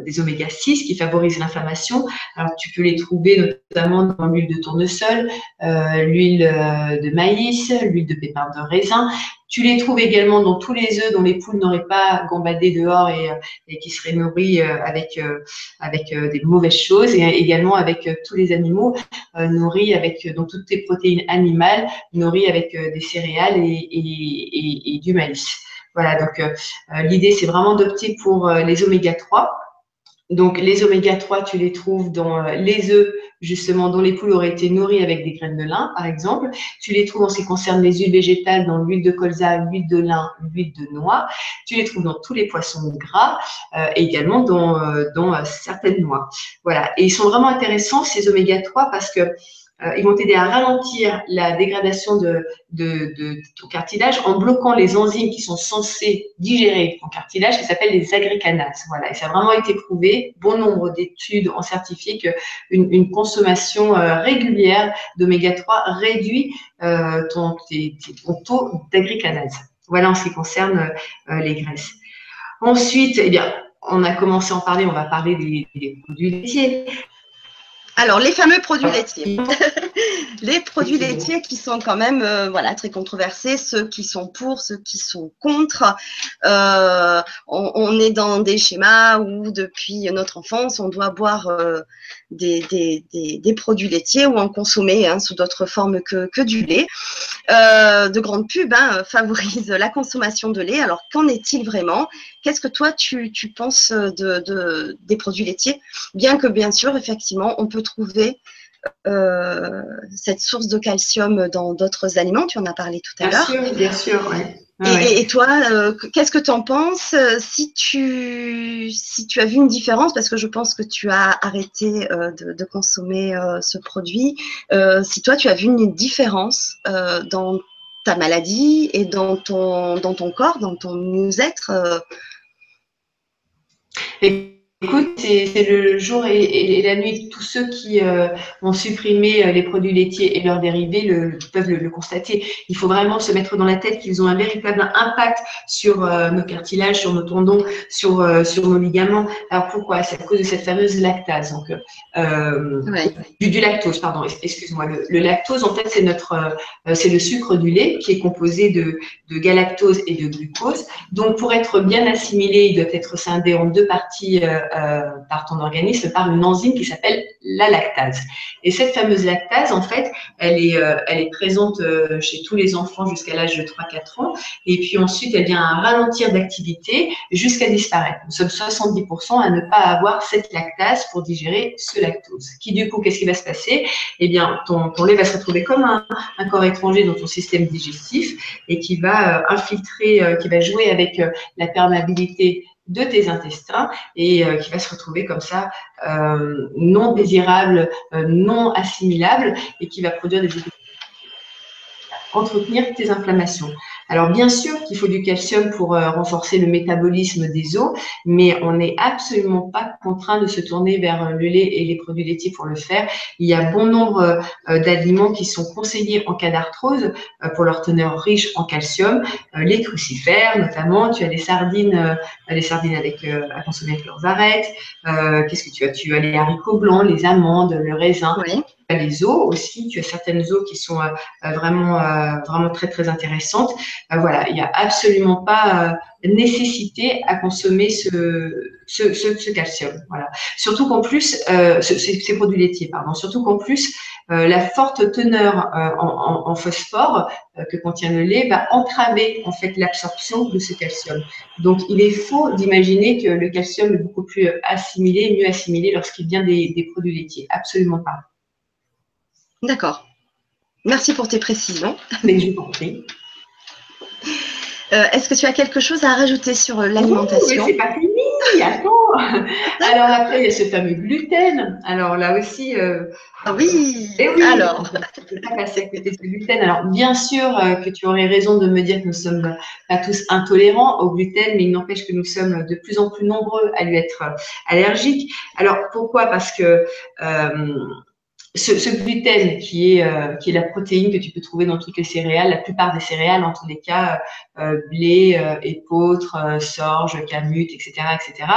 des oméga 6 qui favorisent l'inflammation. Alors tu peux les trouver notamment dans l'huile de tournesol, l'huile de maïs, l'huile de pépins de raisin. Tu les trouves également dans tous les œufs dont les poules n'auraient pas gambadé dehors et, euh, qui seraient nourris euh, avec, euh, avec des mauvaises choses et également avec tous les animaux nourris avec donc toutes tes protéines animales nourries avec des céréales et, du maïs. Voilà, donc l'idée c'est vraiment d'opter pour les oméga 3 donc, les oméga 3, tu les trouves dans euh, les œufs, justement, dont les poules auraient été nourries avec des graines de lin, par exemple. Tu les trouves en ce qui concerne les huiles végétales, dans l'huile de colza, l'huile de lin, l'huile de noix. Tu les trouves dans tous les poissons gras euh, et également dans, euh, dans certaines noix. Voilà. Et ils sont vraiment intéressants, ces oméga 3, parce que euh, ils vont t'aider à ralentir la dégradation de, ton cartilage en bloquant les enzymes qui sont censées digérer ton cartilage, qui s'appellent les agricanases. Voilà, et ça a vraiment été prouvé. Bon nombre d'études ont certifié qu'une une consommation euh, régulière d'oméga 3 réduit euh, ton, taux d'agricanase. Voilà en ce qui concerne les graisses. Ensuite, eh bien, on a commencé à en parler, on va parler des produits laitiers. Alors, les fameux produits laitiers. *laughs* les produits laitiers qui sont quand même euh, voilà, très controversés, ceux qui sont pour, ceux qui sont contre. Euh, on, est dans des schémas où, depuis notre enfance, on doit boire euh, des, des, produits laitiers ou en consommer hein, sous d'autres formes que, que, du lait. de grandes pubs hein, favorisent la consommation de lait. Alors, qu'en est-il vraiment? Qu'est-ce que toi, tu, tu penses de, de, des produits laitiers? Bien que, bien sûr, effectivement, on peut trouver euh, cette source de calcium dans d'autres aliments. Tu en as parlé tout à l'heure. Bien sûr, bien sûr. Et, toi, euh, qu'est-ce que tu en penses si tu, si tu as vu une différence, parce que je pense que tu as arrêté euh, de, consommer ce produit, si toi tu as vu une différence dans ta maladie et dans ton, dans ton corps, dans ton mieux-être Écoute, c'est le jour et, la nuit. Tous ceux qui euh, ont supprimé euh, les produits laitiers et leurs dérivés le, peuvent le, constater. Il faut vraiment se mettre dans la tête qu'ils ont un véritable impact sur euh, nos cartilages, sur nos tendons, sur, sur nos ligaments. Alors pourquoi? C'est à cause de cette fameuse lactase. Donc, du, lactose, pardon. Excuse-moi. Le, lactose, en fait, c'est notre, c'est le sucre du lait qui est composé de, de galactose et de glucose. Donc, pour être bien assimilé, il doit être scindé en deux parties euh, par ton organisme par une enzyme qui s'appelle la lactase. Et cette fameuse lactase, en fait, elle est, euh, elle est présente euh, chez tous les enfants jusqu'à l'âge de 3-4 ans. Et puis ensuite, elle vient à ralentir d'activité jusqu'à disparaître. Nous sommes 70% à ne pas avoir cette lactase pour digérer ce lactose. Qui du coup, qu'est-ce qui va se passer? Eh bien, ton, ton lait va se retrouver comme un, un, corps étranger dans ton système digestif et qui va infiltrer, qui va jouer avec la perméabilité de tes intestins et euh, qui va se retrouver comme ça euh, non désirable, euh, non assimilable et qui va produire des effets entretenir tes inflammations. Alors bien sûr qu'il faut du calcium pour euh, renforcer le métabolisme des os, mais on n'est absolument pas contraint de se tourner vers euh, le lait et les produits laitiers pour le faire. Il y a bon nombre euh, d'aliments qui sont conseillés en cas d'arthrose pour leur teneur riche en calcium. les crucifères notamment, tu as les sardines, les sardines avec à consommer avec leurs arêtes. Qu'est-ce que tu as? Tu as les haricots blancs, les amandes, le raisin. Les eaux aussi. Tu as certaines eaux qui sont vraiment, vraiment très, très intéressantes. voilà, il n'y a absolument pas nécessité à consommer ce, ce, ce, calcium. Voilà. Surtout qu'en plus, euh, ces produits laitiers, pardon. Surtout qu'en plus, la forte teneur en, en, phosphore que contient le lait va entraver en fait l'absorption de ce calcium. Donc, il est faux d'imaginer que le calcium est beaucoup plus assimilé, mieux assimilé lorsqu'il vient des, des produits laitiers. Absolument pas. D'accord. Merci pour tes précisions. Mais je vous en prie. Euh, est-ce que tu as quelque chose à rajouter sur euh, l'alimentation Oui, c'est pas fini, attends. Alors après, il y a ce fameux gluten. Alors là aussi. Euh, ah oui. Et oui. Alors. Je ne peux pas passer à côté de ce gluten. Alors bien sûr que tu aurais raison de me dire que nous sommes pas tous intolérants au gluten, mais il n'empêche que nous sommes de plus en plus nombreux à lui être allergiques. Alors pourquoi? Parce que ce, gluten qui est, euh, qui est la protéine que tu peux trouver dans toutes les céréales, la plupart des céréales en tous les cas, euh, blé, euh, épeautre, sorge, camut, etc., etc.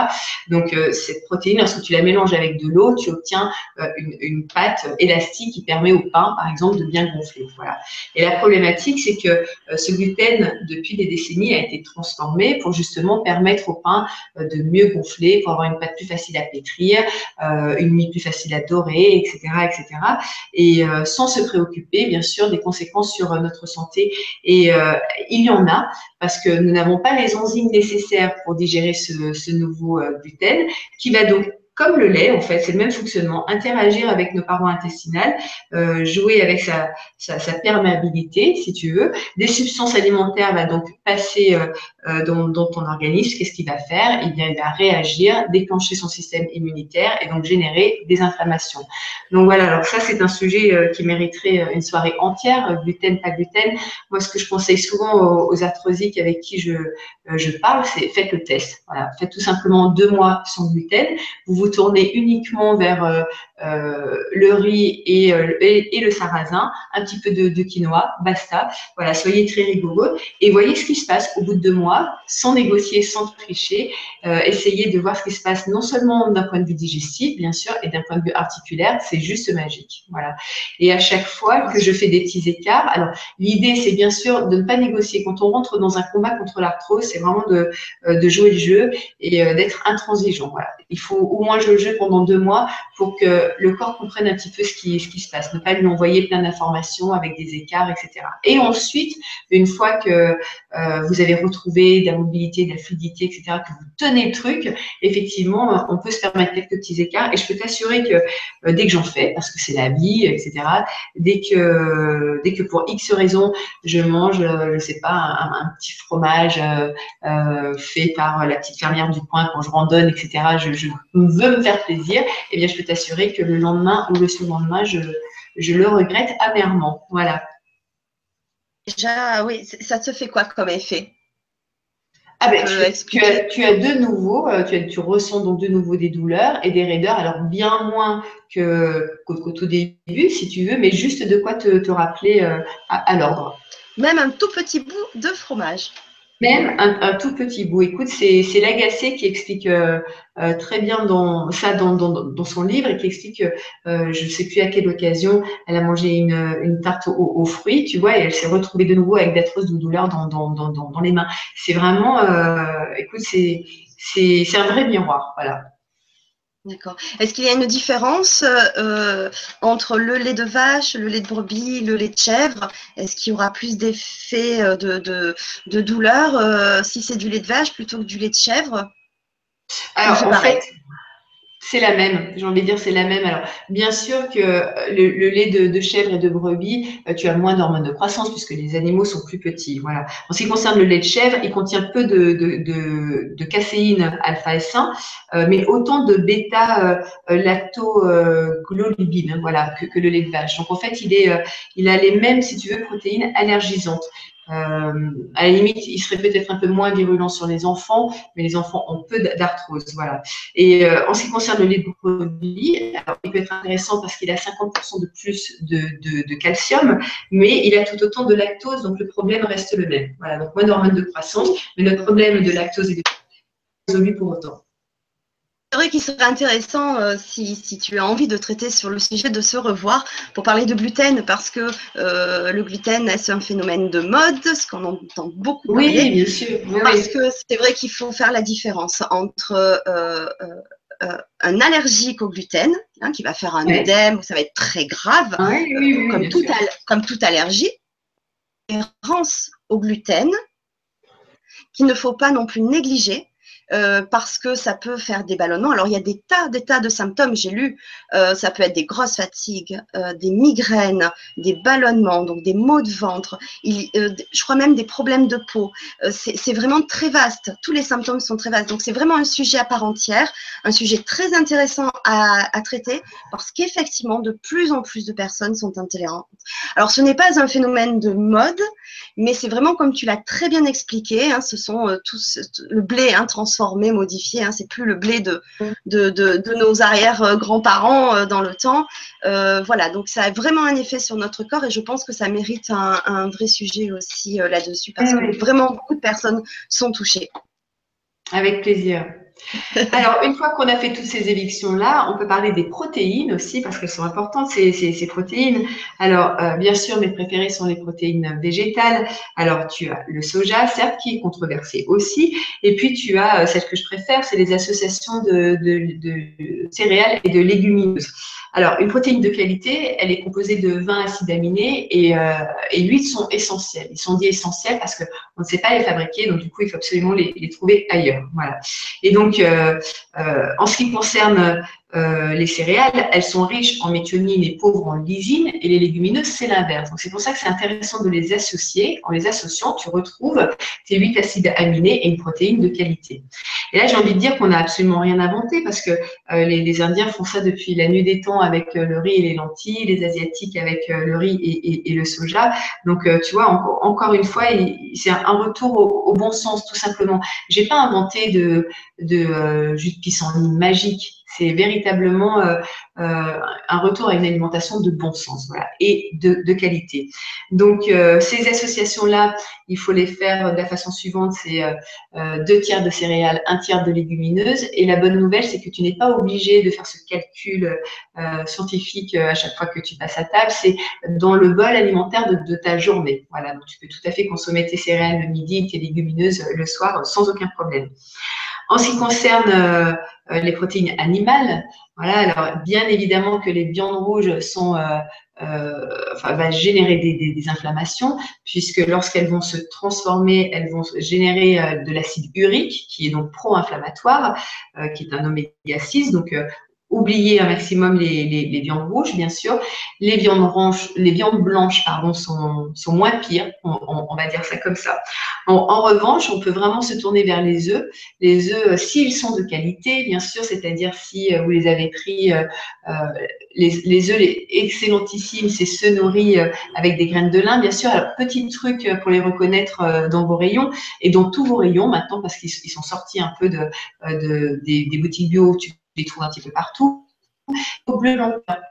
Donc cette protéine, lorsque tu la mélanges avec de l'eau, tu obtiens une, une, pâte élastique qui permet au pain, par exemple, de bien gonfler. Voilà. Et la problématique, c'est que ce gluten, depuis des décennies, a été transformé pour justement permettre au pain de mieux gonfler, pour avoir une pâte plus facile à pétrir, une mie plus facile à dorer, etc., etc. Et euh, sans se préoccuper, bien sûr, des conséquences sur euh, notre santé. Et euh, il y en a parce que nous n'avons pas les enzymes nécessaires pour digérer ce, ce nouveau gluten, qui va donc comme le lait, en fait, c'est le même fonctionnement, interagir avec nos parois intestinales, euh, jouer avec sa, sa, perméabilité, si tu veux. Des substances alimentaires va donc passer euh, euh dans, dans, ton organisme. Qu'est-ce qu'il va faire? Eh bien, il va réagir, déclencher son système immunitaire et donc générer des inflammations. Donc voilà, alors ça, c'est un sujet qui mériterait une soirée entière, gluten, pas gluten. Moi, ce que je conseille souvent aux, arthrosiques avec qui je, je parle, c'est faites le test. Faites tout simplement deux mois sans gluten. Vous vous tournez uniquement vers euh, le riz euh, et, et, le sarrasin, un petit peu de, quinoa, basta. Voilà, soyez très rigoureux et voyez ce qui se passe au bout de deux mois, sans négocier, sans tricher. essayez de voir ce qui se passe non seulement d'un point de vue digestif, bien sûr, et d'un point de vue articulaire, c'est juste magique. Voilà. Et à chaque fois que je fais des petits écarts, alors l'idée c'est bien sûr de ne pas négocier. Quand on rentre dans un combat contre l'arthrose, c'est vraiment de, de jouer le jeu et d'être intransigeant. Voilà. Il faut au moins jouer le jeu pendant deux mois pour que le corps comprenne un petit peu ce qui, se passe, ne pas lui envoyer plein d'informations avec des écarts, etc. Et ensuite, une fois que euh, vous avez retrouvé de la mobilité, de la fluidité, etc., que vous tenez le truc, effectivement, on peut se permettre quelques petits écarts. Et je peux t'assurer que euh, dès que j'en fais, parce que c'est la vie, etc., dès que, dès que pour X raisons, je mange, euh, je sais pas, un, petit fromage fait par la petite fermière du coin quand je randonne, etc., je, je veux me faire plaisir, eh bien, je peux t'assurer que le lendemain ou le surlendemain, je, je le regrette amèrement. Voilà. Déjà, oui, ça te fait quoi comme effet? Ah ben, tu, as, tu, as, de nouveau, euh, tu, as, tu, ressens donc de nouveau des douleurs et des raideurs, alors bien moins qu'au tout début, si tu veux, mais juste de quoi te, te rappeler euh, à l'ordre. Même un tout petit bout de fromage. Même un, tout petit bout. Écoute, c'est l'agacé qui explique euh, euh, très bien dans, ça dans, dans, dans, son livre et qui explique que euh, je ne sais plus à quelle occasion elle a mangé une, une tarte aux, fruits, tu vois, et elle s'est retrouvée de nouveau avec d'atroces douleurs dans, dans, les mains. C'est vraiment, écoute, c'est un vrai miroir, voilà. D'accord. Est-ce qu'il y a une différence euh, entre le lait de vache, le lait de brebis, le lait de chèvre? Est-ce qu'il y aura plus d'effets euh, de, de, douleur euh, si c'est du lait de vache plutôt que du lait de chèvre? Alors, en fait, c'est la même, j'ai envie de dire c'est la même. Alors, bien sûr que le, lait de, chèvre et de brebis, euh, tu as moins d'hormones de croissance puisque les animaux sont plus petits. Voilà. En ce qui concerne le lait de chèvre, il contient peu de, de, alpha S1, euh, mais autant de bêta euh, lactoglobine, voilà, que, que, le lait de vache. Donc en fait, il est, il a les mêmes, si tu veux, protéines allergisantes. Euh, à la limite, il serait peut-être un peu moins virulent sur les enfants, mais les enfants ont peu d'arthrose. Voilà. Et euh, en ce qui concerne le brebis, il peut être intéressant parce qu'il a 50% de plus de, calcium, mais il a tout autant de lactose, donc le problème reste le même. Voilà, donc moins d'hormones de croissance, mais le problème de lactose et de résolu pour autant. Vrai qu'il serait intéressant, euh, si, si, tu as envie de traiter sur le sujet, de se revoir pour parler de gluten, parce que euh, le gluten, c'est un phénomène de mode, ce qu'on entend beaucoup parler. Oui, bien sûr. parce que c'est vrai qu'il faut faire la différence entre euh, un allergique au gluten, hein, qui va faire un œdème, où ça va être très grave, comme, tout comme toute allergie, et rance au gluten, qu'il ne faut pas non plus négliger, euh, parce que ça peut faire des ballonnements. Alors, il y a des tas, des tas de symptômes, j'ai lu, euh, ça peut être des grosses fatigues, euh, des migraines, des ballonnements, donc des maux de ventre, je crois même des problèmes de peau. c'est vraiment très vaste, tous les symptômes sont très vastes. Donc, c'est vraiment un sujet à part entière, un sujet très intéressant à, à traiter, parce qu'effectivement, de plus en plus de personnes sont intolérantes. Alors, ce n'est pas un phénomène de mode, mais c'est vraiment comme tu l'as très bien expliqué, hein, ce sont tous le blé hein, transformé transformé, modifié. Hein, c'est plus le blé de, de, de, nos arrière-grands-parents euh, dans le temps. Euh, voilà, donc ça a vraiment un effet sur notre corps et je pense que ça mérite un, un vrai sujet aussi euh, là-dessus parce que vraiment beaucoup de personnes sont touchées. Avec plaisir. *laughs* Alors, une fois qu'on a fait toutes ces évictions-là, on peut parler des protéines aussi, parce qu'elles sont importantes, ces, protéines. Alors, euh, bien sûr, mes préférées sont les protéines végétales. Alors, tu as le soja, certes, qui est controversé aussi. Et puis, tu as, euh, celle que je préfère, c'est les associations de céréales et de légumineuses. Alors, une protéine de qualité, elle est composée de 20 acides aminés et, euh, et 8 sont essentiels. Ils sont dits essentiels parce qu'on ne sait pas les fabriquer, donc du coup, il faut absolument les, les trouver ailleurs. Voilà. Et donc, euh, euh, en ce qui concerne euh, les céréales, elles sont riches en méthionine et pauvres en lysine, et les légumineuses, c'est l'inverse. Donc c'est pour ça que c'est intéressant de les associer. En les associant, tu retrouves tes huit acides aminés et une protéine de qualité. Et là, j'ai envie de dire qu'on n'a absolument rien inventé parce que euh, les, Indiens font ça depuis la nuit des temps avec euh, le riz et les lentilles, les Asiatiques avec le riz et, le soja. Donc, tu vois, encore une fois, c'est un retour au, bon sens, tout simplement. J'ai pas inventé de, de jus de pissenlit magique c'est véritablement euh, euh, un retour à une alimentation de bon sens et de, qualité. Donc, euh, ces associations-là, il faut les faire de la façon suivante, c'est deux tiers de céréales, un tiers de légumineuses. Et la bonne nouvelle, c'est que tu n'es pas obligé de faire ce calcul scientifique à chaque fois que tu passes à table. C'est dans le bol alimentaire de, ta journée. Voilà, donc tu peux tout à fait consommer tes céréales le midi, tes légumineuses le soir sans aucun problème. En ce qui concerne les protéines animales, voilà, alors bien évidemment que les viandes rouges sont, euh, euh enfin, va générer des, des, inflammations, puisque lorsqu'elles vont se transformer, elles vont générer de l'acide urique, qui est donc pro-inflammatoire, qui est un oméga 6. Donc, oublier un maximum les, les, viandes rouges, bien sûr. Les viandes, blanches, les viandes blanches pardon, sont, sont moins pires, on, va dire ça comme ça. En, revanche, on peut vraiment se tourner vers les œufs. Les œufs, euh, s'ils sont de qualité, bien sûr, c'est-à-dire si euh, vous les avez pris, euh, les, les œufs les excellentissimes, c'est ceux nourris avec des graines de lin, bien sûr. Alors, petit truc pour les reconnaître dans vos rayons et dans tous vos rayons maintenant, parce qu'ils sont sortis un peu de, de des, boutiques bio. Les trouves un petit peu partout. Au bleu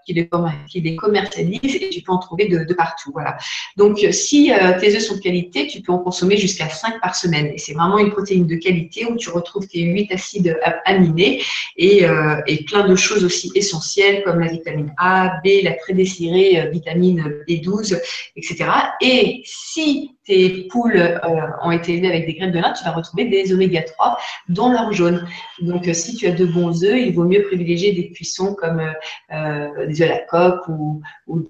qui les, qui les commercialise et tu peux en trouver de, partout. Voilà. Donc, si euh, tes œufs sont de qualité, tu peux en consommer jusqu'à 5 par semaine. Et c'est vraiment une protéine de qualité où tu retrouves tes 8 acides aminés et, euh, et, plein de choses aussi essentielles comme la vitamine A, B, la très euh, vitamine B12, etc. Et si tes poules euh, ont été élevées avec des graines de lin, tu vas retrouver des oméga 3 dans leur jaune. Donc, euh, si tu as de bons œufs, il vaut mieux privilégier des cuissons comme euh, des œufs à la coque ou,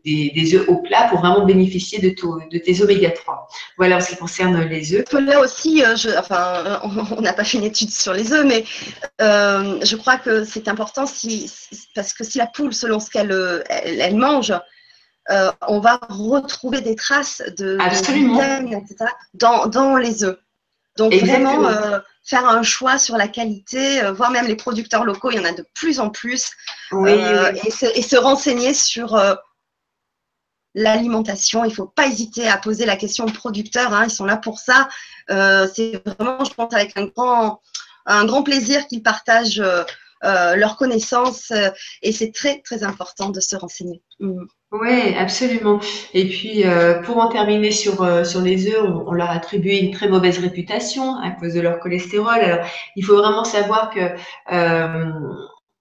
des, œufs au plat pour vraiment bénéficier de, tes oméga 3. Voilà en ce qui concerne les œufs. Là aussi, enfin, *laughs* on n'a pas fait une étude sur les œufs, mais je crois que c'est important parce que si la poule, selon ce qu'elle elle mange, euh, on va retrouver des traces de, etc., dans, dans, les œufs. Donc vraiment euh, faire un choix sur la qualité, euh, voire même les producteurs locaux, il y en a de plus en plus, Et, se, renseigner sur l'alimentation. Il ne faut pas hésiter à poser la question aux producteurs, hein, ils sont là pour ça. C'est vraiment, je pense, avec un grand, un grand plaisir qu'ils partagent leurs connaissances et c'est très, très important de se renseigner. Mm. Oui, absolument. Et puis, euh, pour en terminer sur, euh, sur les œufs, on, leur a attribué une très mauvaise réputation à cause de leur cholestérol. Alors, il faut vraiment savoir que euh,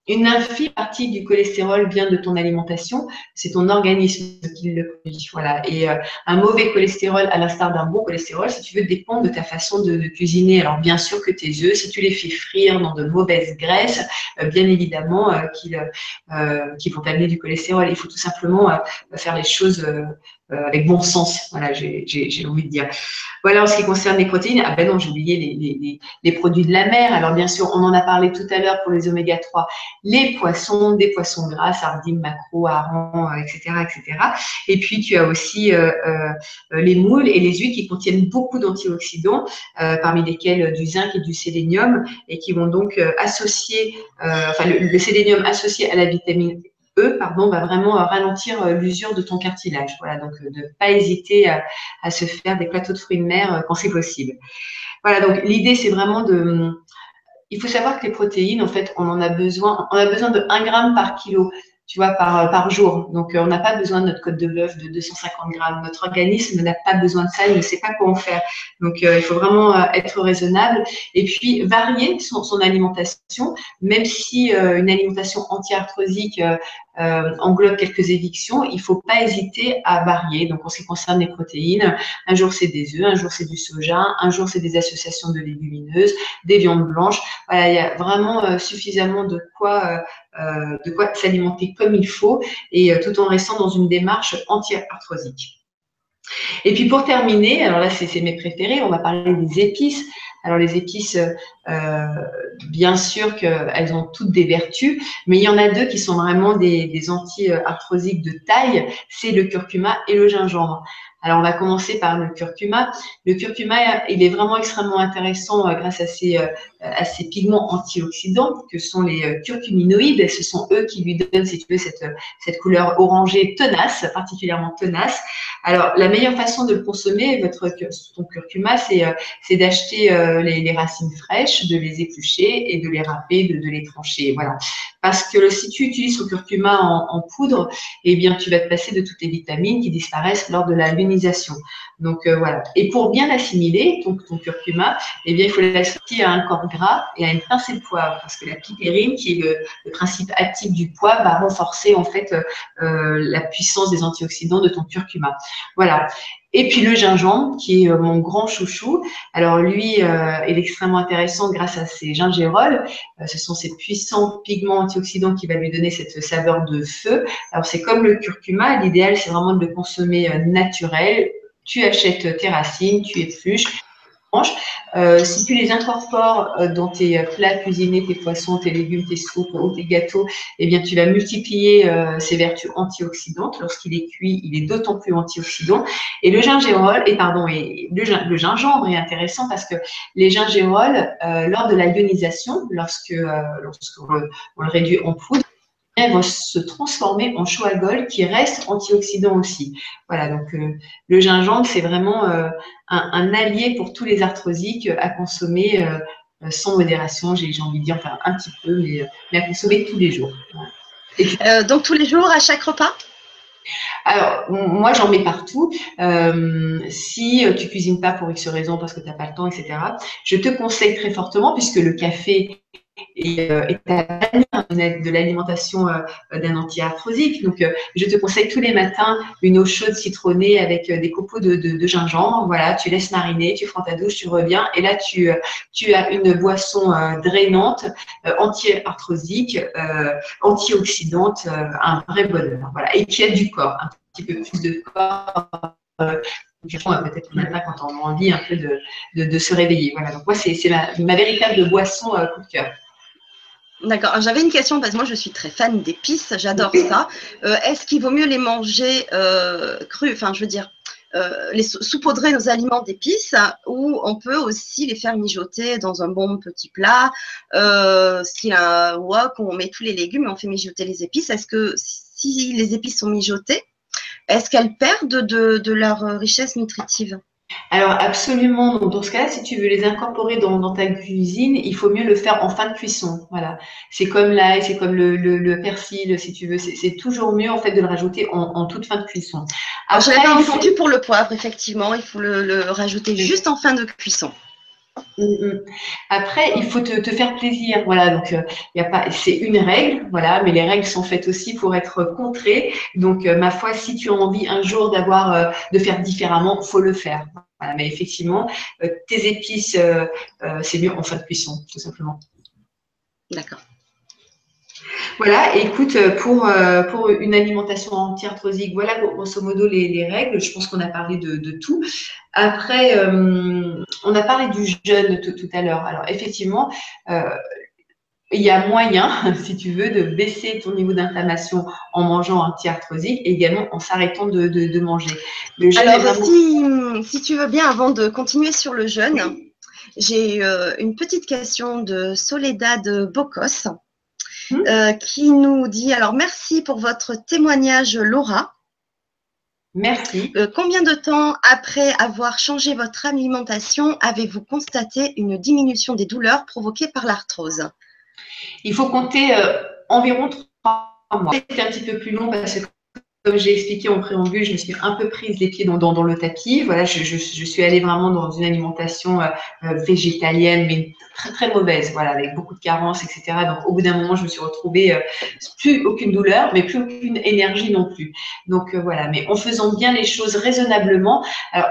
une infime partie du cholestérol vient de ton alimentation, c'est ton organisme qui le produit. Voilà. Et euh, un mauvais cholestérol, à l'instar d'un bon cholestérol, si tu veux, dépend de ta façon de, cuisiner. Alors bien sûr que tes œufs, si tu les fais frire dans de mauvaises graisses, euh, bien évidemment euh, qu'ils vont t'amener du cholestérol. Il faut tout simplement faire les choses euh, avec bon sens, voilà, j'ai envie de dire. Voilà en ce qui concerne les protéines. Ah ben non, j'ai oublié les, les, les, produits de la mer. Alors bien sûr, on en a parlé tout à l'heure pour les oméga 3. Les poissons, des poissons gras, sardines, maquereaux, harengs, etc., euh, etc. Et puis tu as aussi euh, euh, les moules et les huiles qui contiennent beaucoup d'antioxydants, euh, parmi lesquels du zinc et du sélénium, et qui vont donc associer, enfin le sélénium associé à la vitamine pardon, va vraiment euh, ralentir euh, l'usure de ton cartilage. Voilà, donc euh, ne pas hésiter à, se faire des plateaux de fruits de mer quand c'est possible. Voilà, donc l'idée, c'est vraiment de. Il faut savoir que les protéines, en fait, on en a besoin. On a besoin de 1 gramme par kilo tu vois, par, jour. Donc, on n'a pas besoin de notre côte de bœuf de 250 grammes. Notre organisme n'a pas besoin de ça, il ne sait pas quoi en faire. Donc, il faut vraiment être raisonnable et puis varier son, alimentation, même si une alimentation anti-arthrosique euh, englobe quelques évictions, il faut pas hésiter à varier. Donc, en ce qui concerne les protéines, un jour c'est des œufs, un jour c'est du soja, un jour c'est des associations de légumineuses, des viandes blanches. Voilà, il y a vraiment euh, suffisamment de quoi, euh, de quoi s'alimenter comme il faut et tout en restant dans une démarche anti-arthrosique. Et puis pour terminer, alors là c'est mes préférés, on va parler des épices. Alors les épices, euh, bien sûr qu'elles ont toutes des vertus, mais il y en a deux qui sont vraiment des, des anti-arthrosiques de taille, c'est le curcuma et le gingembre. Alors, on va commencer par le curcuma. Le curcuma, il est vraiment extrêmement intéressant euh, grâce à ses, euh, à ses pigments antioxydants, que sont les euh, curcuminoïdes. Ce sont eux qui lui donnent, si tu veux, cette, cette couleur orangée tenace, particulièrement tenace. Alors, la meilleure façon de le consommer, votre, ton curcuma, c'est d'acheter les, racines fraîches, de les éplucher et de les râper, de, de les trancher. Voilà. Parce que si tu utilises ton curcuma en, poudre, eh bien, tu vas te passer de toutes les vitamines qui disparaissent lors de la lunisation. Donc euh, voilà. Et pour bien l'assimiler, ton, curcuma, eh bien, il faut l'associer à un corps gras et à une pincée de poivre, parce que la pipérine, qui est le, principe actif du poivre, va renforcer en fait euh, la puissance des antioxydants de ton curcuma. Voilà. Et puis le gingembre, qui est euh, mon grand chouchou. Alors lui, euh, est extrêmement intéressant grâce à ses gingérols. Euh, ce sont ces puissants pigments antioxydants qui va lui donner cette saveur de feu. Alors c'est comme le curcuma. L'idéal, c'est vraiment de le consommer naturel. Tu achètes tes racines, tu épluches euh, si tu les incorpores euh, dans tes plats cuisinés, tes poissons, tes légumes, tes soupes ou tes gâteaux, eh bien, tu vas multiplier euh, ses vertus antioxydantes. Lorsqu'il est cuit, il est d'autant plus antioxydant. Et le gingembre, et pardon, et le, gingembre est intéressant parce que les gingerols, lors de la ionisation, lorsque lorsqu'on le, on le réduit en poudre, vont se transformer en choagol qui reste antioxydant aussi. Voilà, donc euh, le gingembre, c'est vraiment euh, un, allié pour tous les arthrosiques à consommer euh, sans modération, j'ai envie de dire, enfin un petit peu, mais, à consommer tous les jours. donc tous les jours, à chaque repas? Alors, moi, j'en mets partout. si tu cuisines pas pour X raison, parce que tu n'as pas le temps, etc., je te conseille très fortement, puisque le café et, euh, de l'alimentation euh, d'un anti-arthrosique. Donc, euh, je te conseille tous les matins une eau chaude citronnée avec euh, des copeaux de, gingembre. Voilà, tu laisses mariner, tu prends ta douche, tu reviens et là, tu, tu as une boisson drainante, anti-arthrosique, antioxydante, un vrai bonheur. Voilà, et qui a du corps, un petit peu plus de corps peut-être le matin quand on a envie un peu de, de, se réveiller. Voilà, donc moi, c'est ma, ma, véritable boisson coup de cœur. D'accord. J'avais une question parce que moi je suis très fan d'épices, j'adore ça. Euh, est-ce qu'il vaut mieux les manger euh, crus Enfin, je veux dire, euh, les saupoudrer nos aliments d'épices ou on peut aussi les faire mijoter dans un bon petit plat. Euh, si un wok, on met tous les légumes et on fait mijoter les épices? Est-ce que si les épices sont mijotées, est-ce qu'elles perdent de, de leur richesse nutritive? Alors absolument, dans ce cas-là, si tu veux les incorporer dans, ta cuisine, il faut mieux le faire en fin de cuisson. Voilà, c'est comme l'ail, c'est comme le, persil, si tu veux. C'est toujours mieux en fait de le rajouter en, toute fin de cuisson. Après, l'avais entendu pour le poivre, effectivement, il faut le, rajouter juste en fin de cuisson. Mm, mm. Après, il faut te, faire plaisir, voilà. Donc, il euh, a pas, c'est une règle, voilà. Mais les règles sont faites aussi pour être contrées. Donc, euh, ma foi, si tu as envie un jour d'avoir, euh, de faire différemment, faut le faire mais effectivement, euh, tes épices, c'est mieux en fin de cuisson, tout simplement. D'accord. Voilà, écoute, pour, pour une alimentation anti-arthrosique, voilà grosso modo les, règles. Je pense qu'on a parlé de, tout. Après, on a parlé du jeûne tout, tout à l'heure. Alors, effectivement, il y a moyen, *laughs* si tu veux, de baisser ton niveau d'inflammation en mangeant anti-arthrosique et également en s'arrêtant de, manger. Alors, si, tu veux bien, avant de continuer sur le jeûne, j'ai euh, une petite question de Soledad Bocos hum. euh, qui nous dit alors merci pour votre témoignage, Laura. Merci. Euh, combien de temps après avoir changé votre alimentation avez-vous constaté une diminution des douleurs provoquées par l'arthrose? Il faut compter euh, environ trois mois. C'était un petit peu plus long parce que comme j'ai expliqué en préambule, je me suis un peu prise les pieds dans, le tapis. Voilà, je, suis allée vraiment dans une alimentation euh, euh, végétalienne, mais très très mauvaise, voilà, avec beaucoup de carences, etc. Donc au bout d'un moment, je me suis retrouvée plus aucune douleur, mais plus aucune énergie non plus. Donc voilà, mais en faisant bien les choses raisonnablement,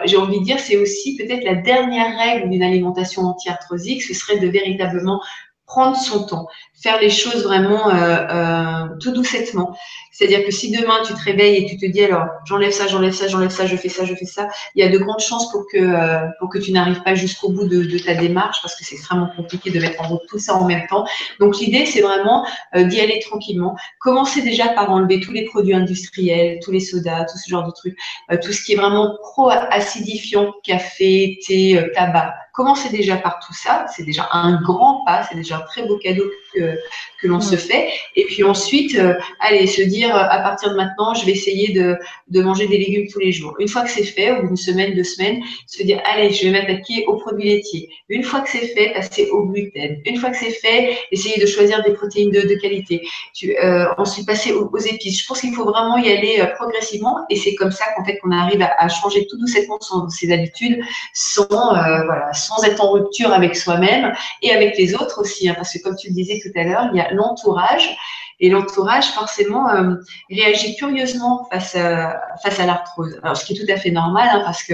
j'ai envie de dire, c'est aussi peut-être la dernière règle d'une alimentation anti-arthrosique, ce serait de véritablement prendre son temps, faire les choses vraiment euh, euh, tout doucettement. C'est-à-dire que si demain tu te réveilles et tu te dis alors j'enlève ça, j'enlève ça, j'enlève ça, je fais ça, je fais ça, il y a de grandes chances pour que euh, pour que tu n'arrives pas jusqu'au bout de, de, ta démarche parce que c'est extrêmement compliqué de mettre en route tout ça en même temps. Donc l'idée c'est vraiment euh, d'y aller tranquillement. Commencez déjà par enlever tous les produits industriels, tous les sodas, tout ce genre de trucs, euh, tout ce qui est vraiment pro-acidifiant, café, thé, tabac. Commencez déjà par tout ça, c'est déjà un grand pas, c'est déjà un très beau cadeau que, que l'on se fait. Et puis ensuite, allez, se dire à partir de maintenant, je vais essayer de, de manger des légumes tous les jours. Une fois que c'est fait, au bout d'une semaine, deux semaines, se dire, allez, je vais m'attaquer aux produits laitiers. Une fois que c'est fait, passer au gluten. Une fois que c'est fait, essayer de choisir des protéines de, de qualité. Tu, euh, ensuite, passer aux, épices. Je pense qu'il faut vraiment y aller euh, progressivement et c'est comme ça qu'en fait qu'on arrive à, à, changer tout doucement son, ses habitudes sans, euh, voilà, sans être en rupture avec soi-même et avec les autres aussi. Hein, parce que comme tu le disais tout à l'heure, il y a l'entourage et l'entourage, forcément, euh, réagit curieusement face à, face à l'arthrose. Alors, ce qui est tout à fait normal, hein, parce que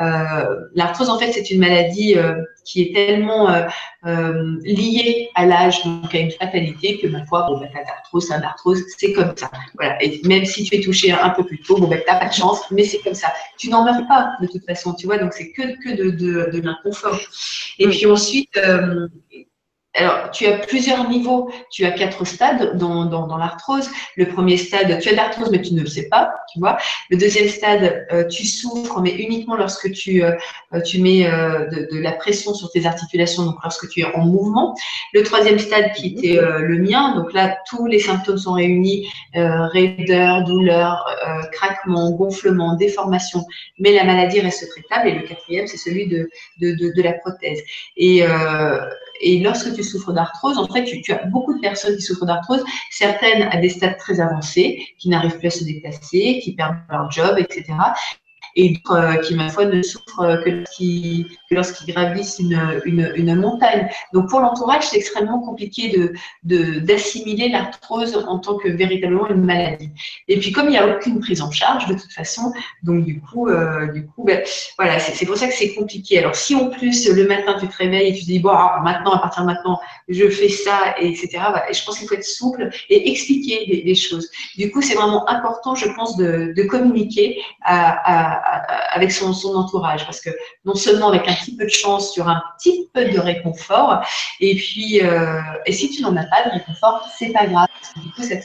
euh, l'arthrose, en fait, c'est une maladie euh, qui est tellement euh, euh, liée à l'âge, donc à une fatalité, que ma foi, bon, ben, t'as l'arthrose, c'est arthrose, c'est comme ça. Voilà. Et même si tu es touché un peu plus tôt, bon, ben, t'as pas de chance, mais c'est comme ça. Tu n'en meurs pas, de toute façon, tu vois, donc c'est que, que de, de, de l'inconfort. Et puis ensuite, alors, tu as plusieurs niveaux. Tu as quatre stades dans, dans, dans l'arthrose. Le premier stade, tu as de l'arthrose, mais tu ne le sais pas, tu vois. Le deuxième stade, euh, tu souffres, mais uniquement lorsque tu, euh, tu mets euh, de, de, la pression sur tes articulations, donc lorsque tu es en mouvement. Le troisième stade, qui était le mien, donc là, tous les symptômes sont réunis, raideur, douleur, craquement, gonflement, déformation, mais la maladie reste traitable. Et le quatrième, c'est celui de, de, de, de, la prothèse. Et et lorsque tu souffres d'arthrose, en fait, tu, as beaucoup de personnes qui souffrent d'arthrose, certaines à des stades très avancés, qui n'arrivent plus à se déplacer, qui perdent leur job, etc et euh, qui, ma foi, ne souffrent que lorsqu'ils gravissent une, une, une, montagne. Donc, pour l'entourage, c'est extrêmement compliqué de d'assimiler l'arthrose en tant que véritablement une maladie. Et puis, comme il n'y a aucune prise en charge, de toute façon, donc du coup, euh, du coup, ben, voilà, c'est pour ça que c'est compliqué. Alors, si en plus le matin tu te réveilles et tu te dis bon, maintenant, à partir de maintenant, je fais ça, et etc. Bah, je pense qu'il faut être souple et expliquer les, les choses. Du coup, c'est vraiment important, je pense, de, de communiquer à, à avec son, entourage. Parce que non seulement avec un petit peu de chance, sur un petit peu de réconfort, et puis, euh, et si tu n'en as pas de réconfort, c'est pas grave. du coup, ça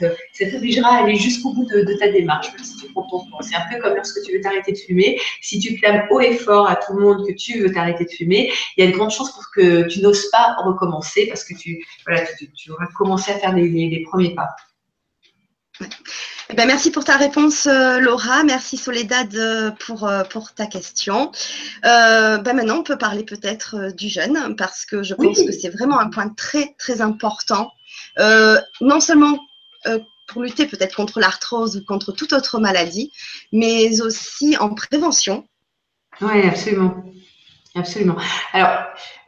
t'obligera à aller jusqu'au bout de, ta démarche, même si tu prends ton temps. C'est un peu comme lorsque tu veux t'arrêter de fumer. Si tu clames haut et fort à tout le monde que tu veux t'arrêter de fumer, il y a de grandes chances pour que tu n'oses pas recommencer parce que tu, voilà, tu, auras commencé à faire les, les premiers pas. Eh ben, merci pour ta réponse, euh, Laura. Merci, Soledad, euh, pour, euh, pour ta question. ben, maintenant, on peut parler peut-être du jeûne, parce que je pense que c'est vraiment un point très, très important. non seulement pour lutter peut-être contre l'arthrose ou contre toute autre maladie, mais aussi en prévention. Oui, absolument. Absolument. Alors,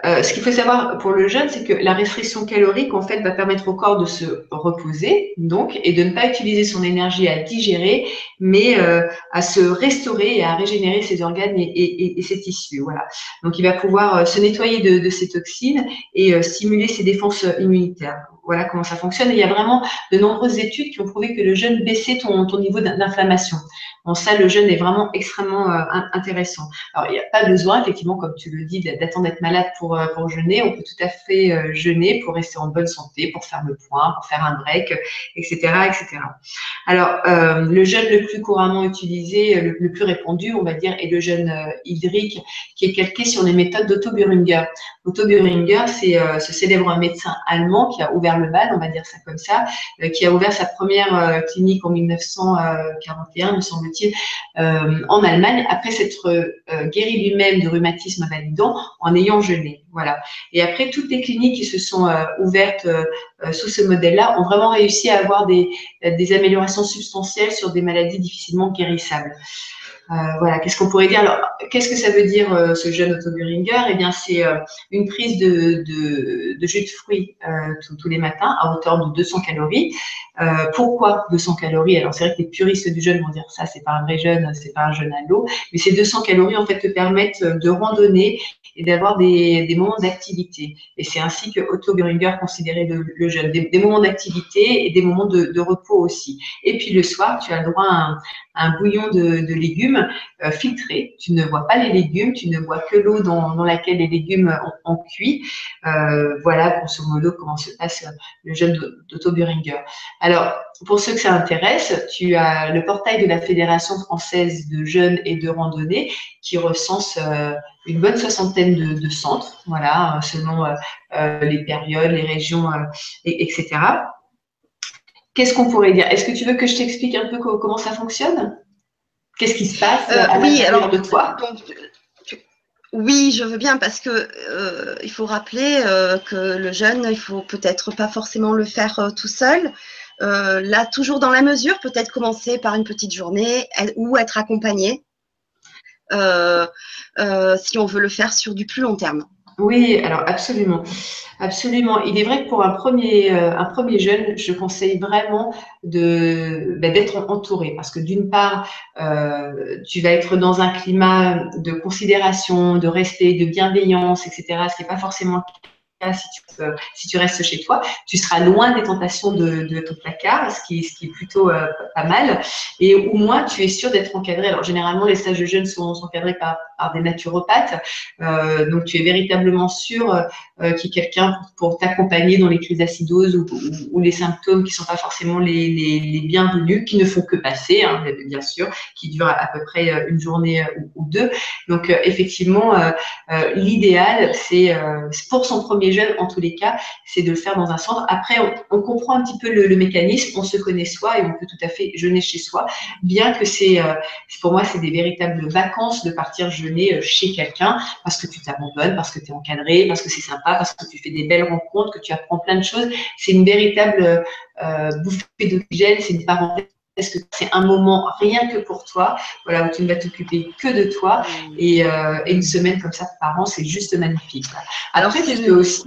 euh, ce qu'il faut savoir pour le jeûne, c'est que la restriction calorique, en fait, va permettre au corps de se reposer, donc, et de ne pas utiliser son énergie à digérer, mais euh, à se restaurer et à régénérer ses organes et, ses tissus. Voilà. Donc, il va pouvoir euh, se nettoyer de, ces toxines et stimuler ses défenses immunitaires. Voilà comment ça fonctionne. il y a vraiment de nombreuses études qui ont prouvé que le jeûne baissait ton, ton niveau d'inflammation. Bon, ça, le jeûne est vraiment extrêmement intéressant. Alors, il n'y a pas besoin, effectivement, comme tu le dis, d'attendre d'être malade pour euh. On peut tout à fait euh, jeûner pour rester en bonne santé, pour faire le point, pour faire un break, etc. etc. Alors, euh, le jeûne le plus couramment utilisé, le, plus répandu, on va dire, est le jeûne hydrique qui est calqué sur les méthodes d'Otto Buringer. Otto Buringer, c'est ce célèbre médecin allemand qui a ouvert le bal, on va dire ça comme ça, qui a ouvert sa première clinique en 1941, me semble-t-il, en Allemagne, après s'être guéri lui-même de rhumatisme invalidant en ayant jeûné. Voilà. Et après, toutes les cliniques qui se sont euh, ouvertes euh, euh, sous ce modèle-là ont vraiment réussi à avoir des, améliorations substantielles sur des maladies difficilement guérissables. voilà, qu'est-ce qu'on pourrait dire? Alors, qu'est-ce que ça veut dire ce jeune autoburinger Eh bien, c'est une prise de, jus de fruits tous les matins à hauteur de 200 calories. pourquoi 200 calories? Alors, c'est vrai que les puristes du jeûne vont dire ça, c'est pas un vrai jeûne, c'est pas un jeûne à l'eau, mais ces 200 calories en fait te permettent de randonner et d'avoir des, des, d'activité. Et c'est ainsi que Otto Buringer considérait le, jeûne, des, moments d'activité et des moments de, repos aussi. Et puis le soir, tu as le droit à un bouillon de, légumes euh, filtré. Tu ne vois pas les légumes, tu ne vois que l'eau dans, laquelle les légumes ont, ont cuit. Euh, voilà, grosso modo, comment se passe le jeûne d'Otto Buringer. Alors, pour ceux que ça intéresse, tu as le portail de la Fédération française de jeûne et de randonnée qui recense euh, une bonne soixantaine de, centres, voilà, selon euh, euh, les périodes, les régions, et, etc. Qu'est-ce qu'on pourrait dire? Est-ce que tu veux que je t'explique un peu comment ça fonctionne? Qu'est-ce qui se passe à oui, alors, de toi? oui, je veux bien parce que il faut rappeler que le jeûne, il faut peut-être pas forcément le faire tout seul. là, toujours dans la mesure, peut-être commencer par une petite journée ou être accompagné. Euh, euh, si on veut le faire sur du plus long terme. Oui, alors absolument, absolument. Il est vrai que pour un premier, euh, un premier jeune, je conseille vraiment de ben, d'être entouré parce que d'une part, tu vas être dans un climat de considération, de respect, de bienveillance, etc. Ce n'est pas forcément si tu, restes chez toi. Tu seras loin des tentations de, ton placard, ce qui, est plutôt euh, pas mal. Et au moins, tu es sûr d'être encadré. Alors, généralement, les stages jeunes sont, encadrés par, des naturopathes. Euh, donc, tu es véritablement sûr euh, qu'il y a quelqu'un pour, t'accompagner dans les crises d'acidose ou, ou, les symptômes qui sont pas forcément les, les, les bienvenus, qui ne font que passer, hein, bien sûr, qui durent à, peu près une journée ou, deux. Donc, effectivement, l'idéal, c'est pour son premier jeune, en tous les cas, c'est de le faire dans un centre. Après, on, comprend un petit peu le, mécanisme, on se connaît soi et on peut tout à fait jeûner chez soi, bien que c'est, euh, pour moi, c'est des véritables vacances de partir jeûner euh, chez quelqu'un parce que tu t'abandonnes, parce que tu es encadré, parce que c'est sympa, parce que tu fais des belles rencontres, que tu apprends plein de choses. C'est une véritable euh, bouffée d'oxygène, c'est une parenthèse est-ce que c'est un moment rien que pour toi, voilà, où tu ne vas t'occuper que de toi, et, euh, et, une semaine comme ça par an, c'est juste magnifique. Alors, tu peux aussi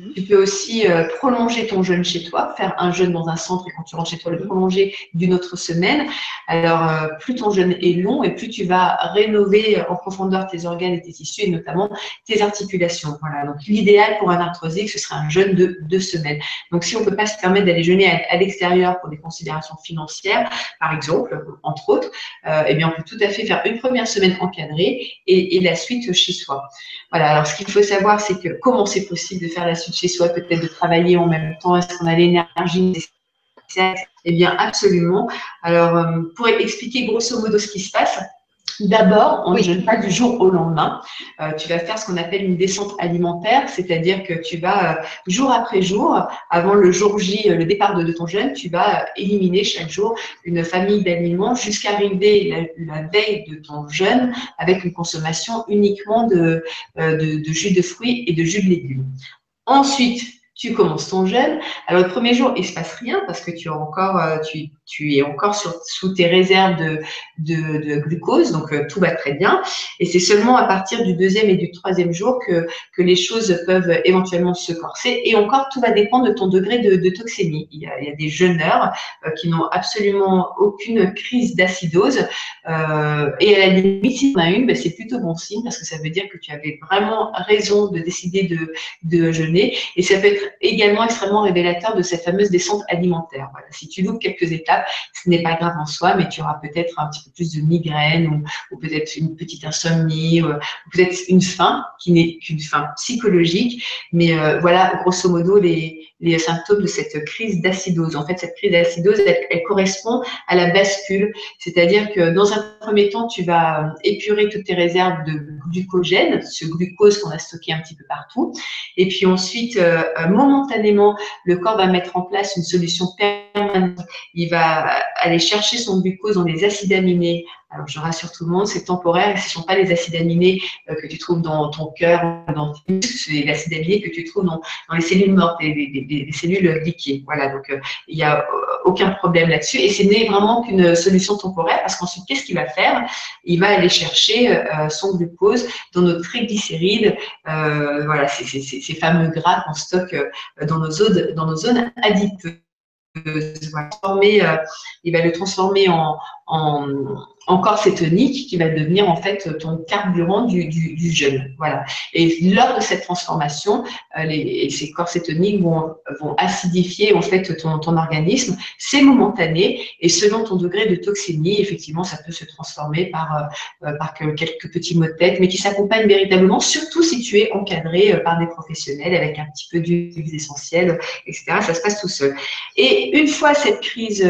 euh, Mhm. Tu peux aussi euh, prolonger ton jeûne chez toi, faire un jeûne dans un centre et quand tu rentres chez toi, le prolonger d'une autre semaine. Alors, euh, plus ton jeûne est long et plus tu vas rénover en profondeur tes organes et tes tissus et notamment tes articulations. Voilà. Donc, l'idéal pour un arthrosique, ce serait un jeûne de deux semaines. Donc, si on ne peut pas se permettre d'aller jeûner à, l'extérieur pour des considérations financières, par exemple, entre autres, euh, eh bien, on peut tout à fait faire une première semaine encadrée et, et la suite chez soi. Voilà. Alors, ce qu'il faut savoir, c'est que comment c'est possible de faire la suite chez soi, peut-être de travailler en même temps Est-ce qu'on a l'énergie Eh bien, absolument. Alors, euh, pour expliquer grosso modo ce qui se passe, D'abord, on ne jeûne pas du jour au lendemain. Euh, tu vas faire ce qu'on appelle une descente alimentaire, c'est-à-dire que tu vas, euh, jour après jour, avant le jour J, euh, le départ de, ton jeûne, tu vas éliminer chaque jour une famille d'aliments jusqu'à arriver la, veille de ton jeûne avec une consommation uniquement de, de jus de fruits et de jus de légumes. Ensuite, tu commences ton jeûne. Alors, le premier jour, il se passe rien parce que tu, as encore, euh, tu, tu es encore sous tes réserves de, glucose, donc euh, tout va très bien. Et c'est seulement à partir du deuxième et du troisième jour que, que les choses peuvent éventuellement se corser. Et encore, tout va dépendre de ton degré de, toxémie. Il y, a, des jeûneurs euh, qui n'ont absolument aucune crise d'acidose. Euh, et à la limite, si tu en as une, ben, c'est plutôt bon signe parce que ça veut dire que tu avais vraiment raison de décider de, de jeûner. Et ça peut être également extrêmement révélateur de cette fameuse descente alimentaire. Si tu loupes quelques étapes, ce n'est pas grave en soi, mais tu auras peut-être un petit peu plus de migraine ou, peut-être une petite insomnie ou, peut-être une faim qui n'est qu'une faim psychologique. Mais euh, voilà, grosso modo, les, les symptômes de cette crise d'acidose. En fait, cette crise d'acidose, elle, correspond à la bascule, c'est-à-dire que dans un premier temps, tu vas épurer toutes tes réserves de glucogène, ce glucose qu'on a stocké un petit peu partout, et puis ensuite, euh, momentanément, le corps va mettre en place une solution permanente. Il va aller chercher son glucose dans les acides aminés alors, je rassure tout le monde, c'est temporaire. Ce ne sont pas les acides aminés euh, que tu trouves dans ton cœur, dans tes muscles, c'est les acides que tu trouves dans, les cellules mortes, les, cellules liquides. Voilà, donc euh, il n'y a euh, aucun problème là-dessus. Et ce n'est vraiment qu'une solution temporaire parce qu'ensuite, qu'est-ce qu'il va faire? Il va aller chercher son glucose dans nos triglycérides, voilà, ces fameux gras qu'on stocke dans nos zones, dans nos zones adipeuses. il va le transformer en, en, corps cétonique qui va devenir en fait ton carburant du, du, du jeûne. Voilà. Et lors de cette transformation, euh, les, ces corps cétoniques vont, vont acidifier en fait ton, ton organisme. C'est momentané et selon ton degré de toxémie, effectivement, ça peut se transformer par, euh, euh, par quelques petits mots de tête, mais qui s'accompagnent véritablement, surtout si tu es encadré par des professionnels avec un petit peu d'huile essentielle, etc. Ça se passe tout seul. Et une fois cette crise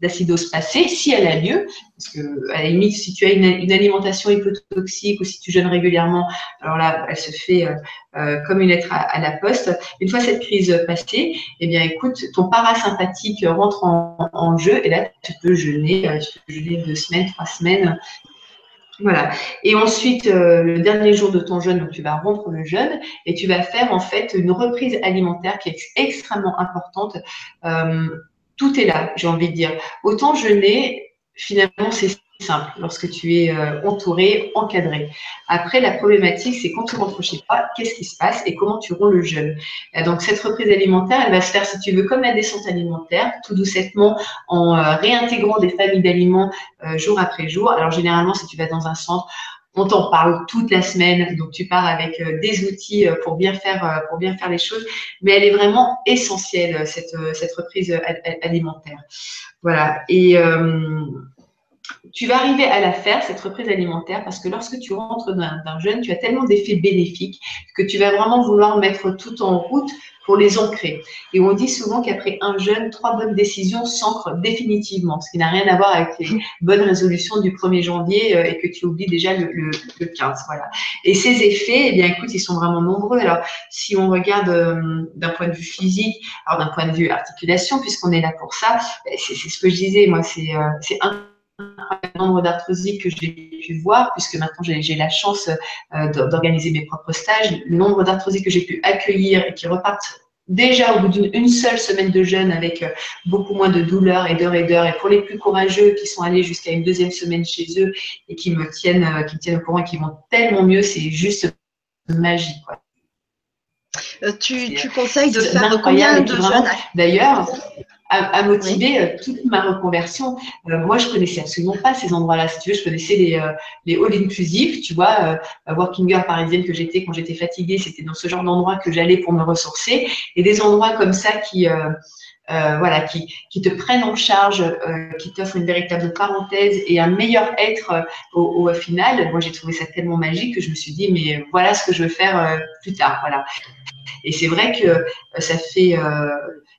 d'acidose passée, si elle a lieu, parce que à la limite, si tu as une, alimentation hypotoxique ou si tu jeûnes régulièrement, alors là, elle se fait euh, euh, comme une lettre à, la poste. Une fois cette crise passée, eh bien, écoute, ton parasympathique rentre en, jeu et là, tu peux jeûner, euh, tu peux jeûner deux semaines, trois semaines. Voilà. Et ensuite, le dernier jour de ton jeûne, donc tu vas rompre le jeûne et tu vas faire en fait une reprise alimentaire qui est extrêmement importante. tout est là, j'ai envie de dire. Autant jeûner, finalement, c'est simple lorsque tu es euh, entouré, encadré. Après, la problématique, c'est quand tu rentres chez toi, qu'est-ce qui se passe et comment tu roules le jeûne. Donc, cette reprise alimentaire, elle va se faire, si tu veux, comme la descente alimentaire, tout doucement, en euh, réintégrant des familles d'aliments euh, jour après jour. Alors, généralement, si tu vas dans un centre, on t'en parle toute la semaine, donc tu pars avec des outils pour bien faire pour bien faire les choses, mais elle est vraiment essentielle cette cette reprise alimentaire. Voilà. Et euh, tu vas arriver à la faire, cette reprise alimentaire, parce que lorsque tu rentres d'un jeûne, tu as tellement d'effets bénéfiques que tu vas vraiment vouloir mettre tout en route pour les ancrer. Et on dit souvent qu'après un jeûne, trois bonnes décisions s'ancrent définitivement, ce qui n'a rien à voir avec les bonnes résolutions du 1er janvier euh, et que tu oublies déjà le, le, 15. Voilà. Et ces effets, eh bien, écoute, ils sont vraiment nombreux. Alors, si on regarde euh, d'un point de vue physique, alors d'un point de vue articulation, puisqu'on est là pour ça, ben, c'est ce que je disais, moi, c'est euh, un nombre d'arthrosiques que j'ai pu voir, puisque maintenant j'ai la chance euh, d'organiser mes propres stages, le nombre d'arthrosiques que j'ai pu accueillir et qui repartent déjà au bout d'une seule semaine de jeûne avec euh, beaucoup moins de douleurs et d'heures et d'heures. Et pour les plus courageux qui sont allés jusqu'à une deuxième semaine chez eux et qui me tiennent, euh, qui me tiennent au courant et qui vont tellement mieux, c'est juste magique. tu, tu, conseilles de faire combien de jeûnes D'ailleurs, à, motiver euh, toute ma reconversion. Euh, moi, je connaissais absolument pas ces endroits-là. Si tu veux, je connaissais les, euh, les all inclusive, tu vois, working girl parisienne que j'étais quand j'étais fatiguée, c'était dans ce genre d'endroit que j'allais pour me ressourcer. Et des endroits comme ça qui voilà, qui, qui te prennent en charge, qui t'offrent une véritable parenthèse et un meilleur être au, au, final. Moi, j'ai trouvé ça tellement magique que je me suis dit, mais voilà ce que je veux faire plus tard. Voilà. Et c'est vrai que ça fait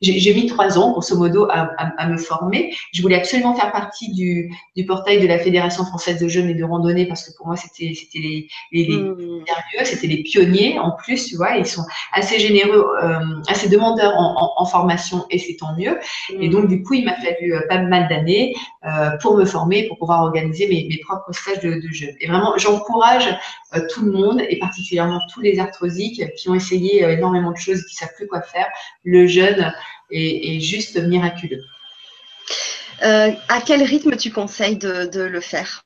j'ai mis trois ans, grosso modo, à, me former. Je voulais absolument faire partie du, portail de la Fédération française de jeunes et de randonnée parce que pour moi, c'était les, les, les mmh. c'était les pionniers en plus, tu vois. Ils sont assez généreux, euh, assez demandeurs en, formation et c'est tant mieux. Et donc, du coup, il m'a fallu euh, pas mal d'années euh, pour me former, pour pouvoir organiser mes, propres stages de, jeunes. Et vraiment, j'encourage tout le monde et particulièrement tous les arthrosiques qui ont essayé énormément de choses et qui savent plus quoi faire. Le jeune, est, juste miraculeux. Euh, à quel rythme tu conseilles de, le faire?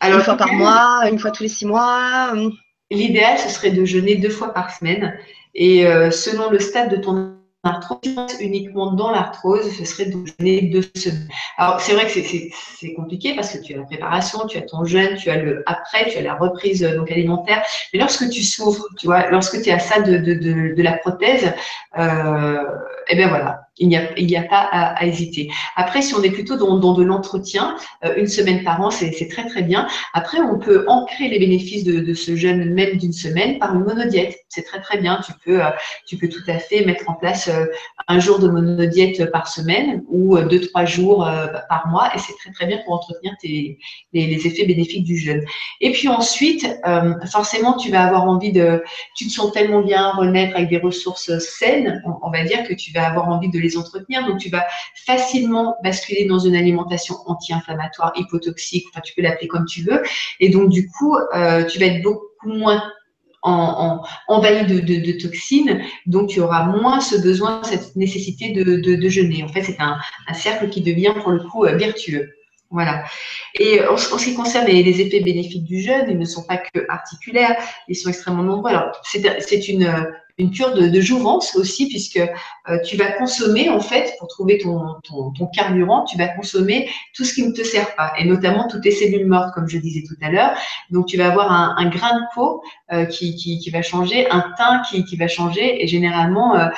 Alors, Une fois par mois, une fois tous les six mois euh? L'idéal, ce serait de jeûner deux fois par semaine. Et euh, selon le stade de ton arthrose, uniquement dans l'arthrose, ce serait de jeûner deux semaines. Alors, c'est vrai que c'est compliqué parce que tu as la préparation, tu as ton jeûne, tu as le après, tu as la reprise donc alimentaire. Mais lorsque tu souffres, tu vois, lorsque tu es à ça de, de, de, de la prothèse, euh, et eh bien voilà, il n'y a, pas à, hésiter. Après, si on est plutôt dans, de l'entretien, euh, une semaine par an, c'est très très bien. Après, on peut ancrer les bénéfices de, ce jeûne même d'une semaine par une monodiète. C'est très très bien. Tu peux, euh, tout à fait mettre en place euh, un jour de monodiète par semaine ou deux trois jours par mois, et c'est très très bien pour entretenir les, effets bénéfiques du jeûne. Et puis ensuite, forcément, tu vas avoir envie de, tu te sens tellement bien renaître avec des ressources saines, on va dire que tu vas avoir envie de les entretenir. Donc, tu vas facilement basculer dans une alimentation anti-inflammatoire, hypotoxique, enfin, tu peux l'appeler comme tu veux. Et donc, du coup, euh, tu vas être beaucoup moins en, envahi de, toxines, donc tu auras moins ce besoin, cette nécessité de, jeûner. En fait, c'est un, cercle qui devient pour le coup euh, vertueux. Voilà. Et en, ce qui concerne les, effets bénéfiques du jeûne, ils ne sont pas que articulaires, ils sont extrêmement nombreux. Alors, c'est une, une cure de, jouvence aussi, puisque euh, tu vas consommer, en fait, pour trouver ton, carburant, tu vas consommer tout ce qui ne te sert pas, et notamment toutes tes cellules mortes, comme je disais tout à l'heure. Donc, tu vas avoir un, grain de peau euh, qui, va changer, un teint qui, va changer, et généralement, euh,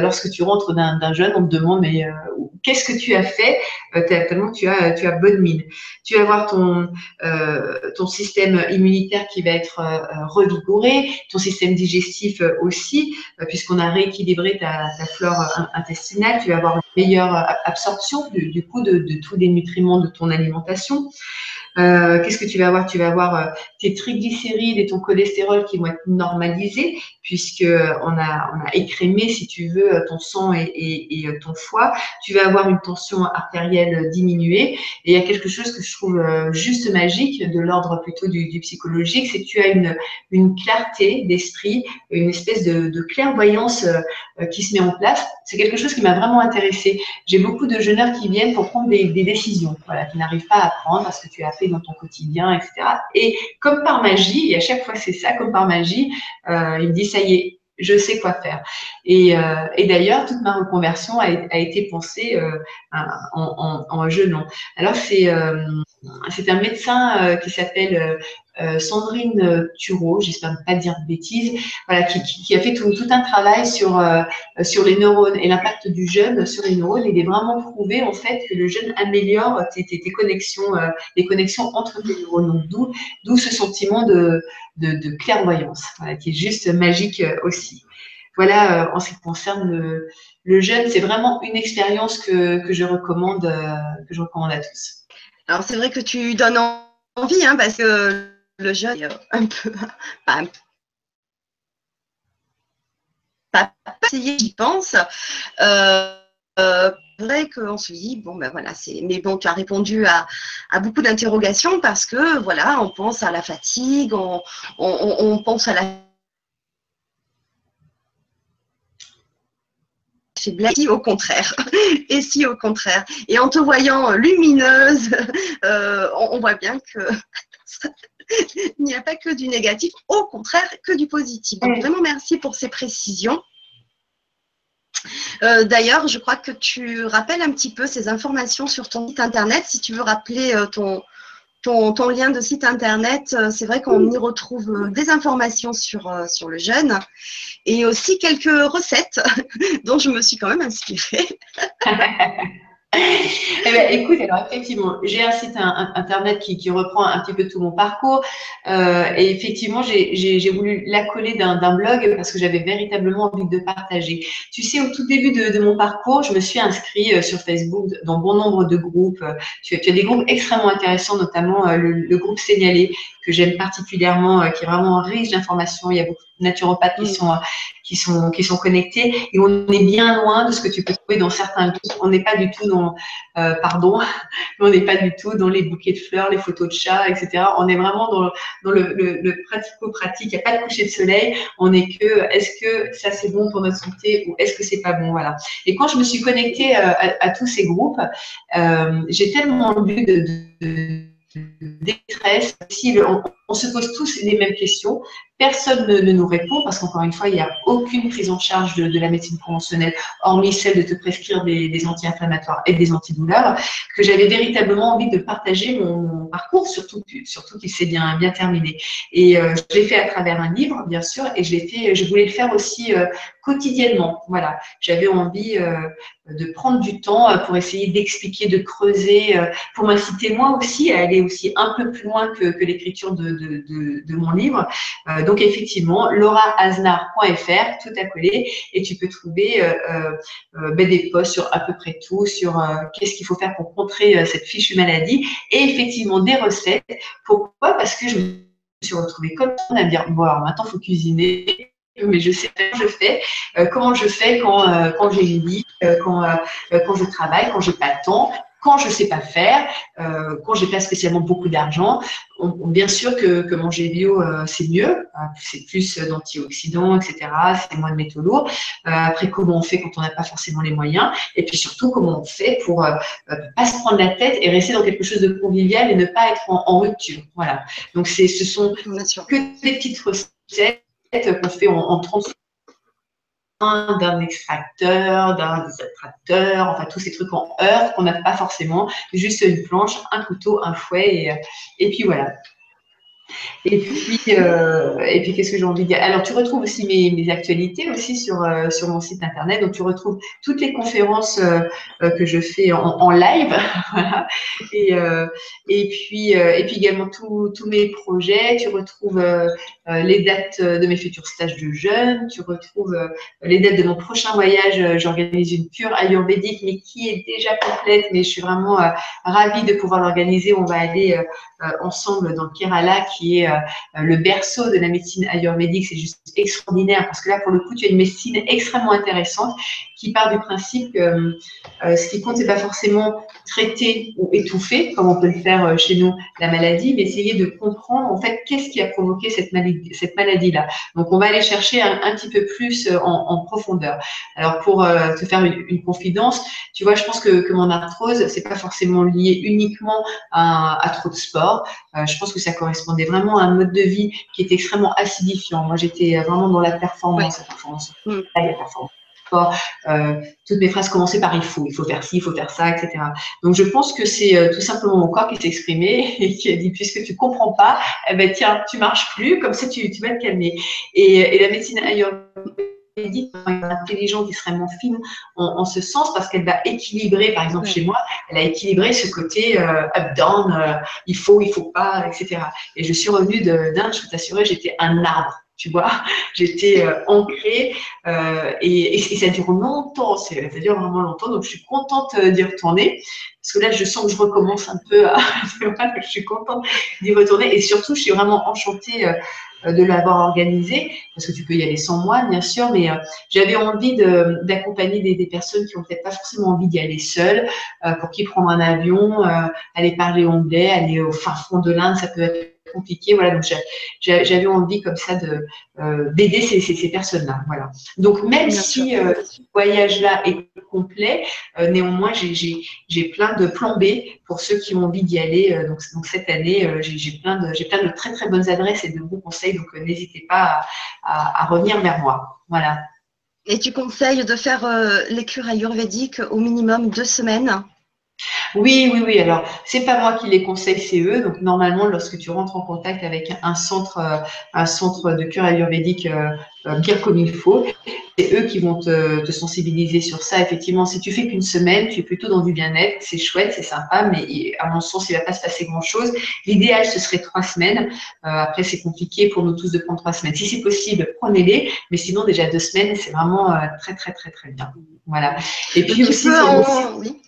lorsque tu rentres d'un jeûne, on te demande, mais qu'est-ce que tu as fait Tellement tu as, tu as bonne mine. Tu vas avoir ton, ton système immunitaire qui va être revigoré, ton système digestif aussi, euh, puisqu'on a rééquilibré ta, flore euh, intestinale, tu vas avoir une meilleure euh, absorption du, coup de, de, tous les nutriments de ton alimentation. Euh, qu'est-ce que tu vas avoir? Tu vas avoir euh, tes triglycérides et ton cholestérol qui vont être normalisés puisque on a, on a écrémé, si tu veux, ton sang et, et, et, ton foie. Tu vas avoir une tension artérielle diminuée. Et il y a quelque chose que je trouve euh, juste magique, de l'ordre plutôt du, du psychologique, c'est que tu as une, une clarté d'esprit, une espèce de, de clairvoyance qui se met en place. C'est quelque chose qui m'a vraiment intéressée. J'ai beaucoup de jeunes qui viennent pour prendre des, des décisions, voilà, qui n'arrivent pas à prendre parce que tu as dans ton quotidien, etc. Et comme par magie, et à chaque fois c'est ça, comme par magie, euh, il me dit ça y est, je sais quoi faire. Et, euh, et d'ailleurs, toute ma reconversion a, été pensée euh, en, en, jeûnant. Alors c'est c'est un médecin euh, qui s'appelle euh, Sandrine Thureau, j'espère ne pas dire de bêtises, voilà, qui, qui, a fait tout, tout, un travail sur, euh, sur les neurones et l'impact du jeûne sur les neurones. Il est vraiment prouvé en fait que le jeûne améliore tes, tes, connexions, euh, les connexions entre tes neurones. D'où ce sentiment de, de, de clairvoyance, voilà, qui est juste magique aussi. Voilà, en ce qui concerne le, le jeûne, c'est vraiment une expérience que, que je recommande, que je recommande à tous. Alors c'est vrai que tu donnes envie, hein, parce que le jeune *laughs* un peu, pas, pas j'y pense. Euh, euh, vrai qu'on se dit bon ben voilà c'est mais bon tu as répondu à, beaucoup d'interrogations parce que voilà on pense à la fatigue on, on pense à la si au contraire *laughs* et si au contraire et en te voyant lumineuse *laughs* euh, on, on, voit bien que *laughs* il n'y a pas que du négatif, au contraire que du positif. Donc vraiment merci pour ces précisions. Euh, d'ailleurs, je crois que tu rappelles un petit peu ces informations sur ton site internet, si tu veux rappeler euh, ton, ton, ton, lien de site internet, c'est vrai qu'on y retrouve des informations sur, sur le jeûne et aussi quelques recettes *laughs* dont je me suis quand même inspirée. *laughs* eh ben, écoute, alors effectivement, j'ai un site internet qui, qui, reprend un petit peu tout mon parcours. Euh, et effectivement, j'ai voulu l'accoler d'un blog parce que j'avais véritablement envie de partager. Tu sais, au tout début de, de, mon parcours, je me suis inscrit euh, sur Facebook dans bon nombre de groupes. Tu, tu as des groupes extrêmement intéressants, notamment euh, le, le groupe Signalé que j'aime particulièrement, euh, qui est vraiment riche d'informations. Il y a beaucoup naturopathes qui mm. sont qui sont qui sont connectés et on est bien loin de ce que tu peux trouver dans certains groupes. On n'est pas du tout dans euh, pardon, *laughs* on n'est pas du tout dans les bouquets de fleurs, les photos de chats, etc. On est vraiment dans, dans le, le, le pratico-pratique. Il n'y a pas de coucher de soleil. On est que est-ce que ça c'est bon pour notre santé ou est-ce que c'est pas bon, voilà. Et quand je me suis connectée euh, à, à, tous ces groupes, euh, j'ai tellement lu de, de détresse. Si on, se pose tous les mêmes questions, personne ne, nous répond parce qu'encore une fois, il n'y a aucune prise en charge de, la médecine conventionnelle, hormis celle de te prescrire des, anti-inflammatoires et des antidouleurs, que j'avais véritablement envie de partager mon, parcours, surtout, surtout qu'il s'est bien, bien terminé. Et euh, je l'ai fait à travers un livre, bien sûr, et je fait, je voulais le faire aussi euh, quotidiennement. Voilà, j'avais envie euh, de prendre du temps pour essayer d'expliquer, de creuser, pour m'inciter moi aussi à aller aussi un peu plus loin que, l'écriture de, mon livre. Effectivement, lauraaznar.fr, tout à coller, et tu peux trouver ben, des posts sur à peu près tout, sur qu'est-ce qu'il faut faire pour contrer cette fichue maladie, et effectivement des recettes. Pourquoi? Parce que je me suis retrouvée comme ça à me dire, bon alors maintenant, il faut cuisiner mais je sais comment je fais, euh, comment je fais quand, euh, quand j'ai une euh, quand, quand je travaille, quand j'ai pas le temps, quand je sais pas faire, quand j'ai pas spécialement beaucoup d'argent. Bien sûr que, que manger bio, c'est mieux, c'est plus d'antioxydants, etc. C'est moins de métaux lourds. après, comment on fait quand on n'a pas forcément les moyens? Et puis surtout, comment on fait pour pas se prendre la tête et rester dans quelque chose de convivial et ne pas être en, en rupture. Voilà. Donc, c'est, ce sont que des petites recettes qu'on fait en, en 30 d'un extracteur, d'un désatracteur, enfin tous ces trucs en heure qu'on n'a pas forcément, juste une planche, un couteau, un fouet et, et puis voilà. Et puis, euh, puis qu'est-ce que j'ai envie de dire? Alors, tu retrouves aussi mes, actualités aussi sur, euh, sur mon site internet. Donc, tu retrouves toutes les conférences euh, que je fais en, live. *laughs* Et, puis, et puis également tous mes projets. Tu retrouves les dates de mes futurs stages de jeunes. Tu retrouves les dates de mon prochain voyage. J'organise une cure ayurvédique, mais qui est déjà complète. Mais je suis vraiment ravie de pouvoir l'organiser. On va aller ensemble dans le Kerala qui est euh, le berceau de la médecine ayurvédique. C'est juste extraordinaire parce que là, pour le coup, tu as une médecine extrêmement intéressante qui part du principe que euh, ce qui compte, c'est pas forcément traiter ou étouffer, comme on peut le faire euh, chez nous, la maladie, mais essayer de comprendre en fait qu'est-ce qui a provoqué cette maladie, cette maladie-là. Donc, on va aller chercher un, petit peu plus en, profondeur. Alors, pour te faire une, confidence, tu vois, je pense que, mon arthrose, c'est pas forcément lié uniquement à trop de sport. je pense que ça correspondait vraiment un mode de vie qui est extrêmement acidifiant. Moi, j'étais vraiment dans la performance, la performance, mm. la performance. Euh, toutes mes phrases commençaient par il faut, il faut faire ci, il faut faire ça, etc. Donc je pense que c'est euh, tout simplement mon corps qui s'est exprimé *laughs* et qui a dit puisque tu comprends pas, eh ben tiens, tu marches plus, comme ça tu, tu vas te calmer. Et, et la médecine ailleurs dit intelligente, extrêmement fine en, en ce sens parce qu'elle va équilibrer, par exemple chez moi, elle a équilibré ce côté euh, up-down, euh, il faut, il faut pas, etc. Et je suis revenue d'Inde, je peux t'assurer, j'étais un arbre. Tu vois, *laughs* j'étais euh, ancrée et, et, ça dure longtemps, ça dure vraiment longtemps, donc je suis contente d'y retourner parce que là je sens que je recommence un peu à, *laughs* je suis contente d'y retourner et surtout je suis vraiment enchantée de l'avoir organisé, parce que tu peux y aller sans moi, bien sûr, mais euh, j'avais envie d'accompagner des, des, personnes qui ont peut-être pas forcément envie d'y aller seules, euh, pour qui prendre un avion, aller parler anglais, aller au fin fond de l'Inde, ça peut être compliqué. Voilà, donc j'avais envie comme ça de euh, d'aider ces, ces, ces personnes-là. Voilà. Donc même si euh, ce voyage-là est complet, euh, néanmoins j'ai plein de plans B pour ceux qui ont envie d'y aller. donc, donc cette année, j'ai plein de j'ai plein de très très bonnes adresses et de bons conseils. Donc n'hésitez pas à, à, revenir vers moi. Voilà. Et tu conseilles de faire les cures ayurvédiques au minimum deux semaines? Oui, oui, oui. Alors, c'est pas moi qui les conseille, c'est eux. Donc, normalement, lorsque tu rentres en contact avec un centre, euh, un centre de cure ayurvédique euh, euh, bien comme il faut, c'est eux qui vont te, sensibiliser sur ça. Effectivement, si tu fais qu'une semaine, tu es plutôt dans du bien-être, c'est chouette, c'est sympa, mais à mon sens, il va pas se passer grand-chose. L'idéal, ce serait trois semaines. après, c'est compliqué pour nous tous de prendre trois semaines. Si c'est possible, prenez-les, mais sinon, déjà deux semaines, c'est vraiment très, très, très, très bien. Voilà. Et puis aussi, oui.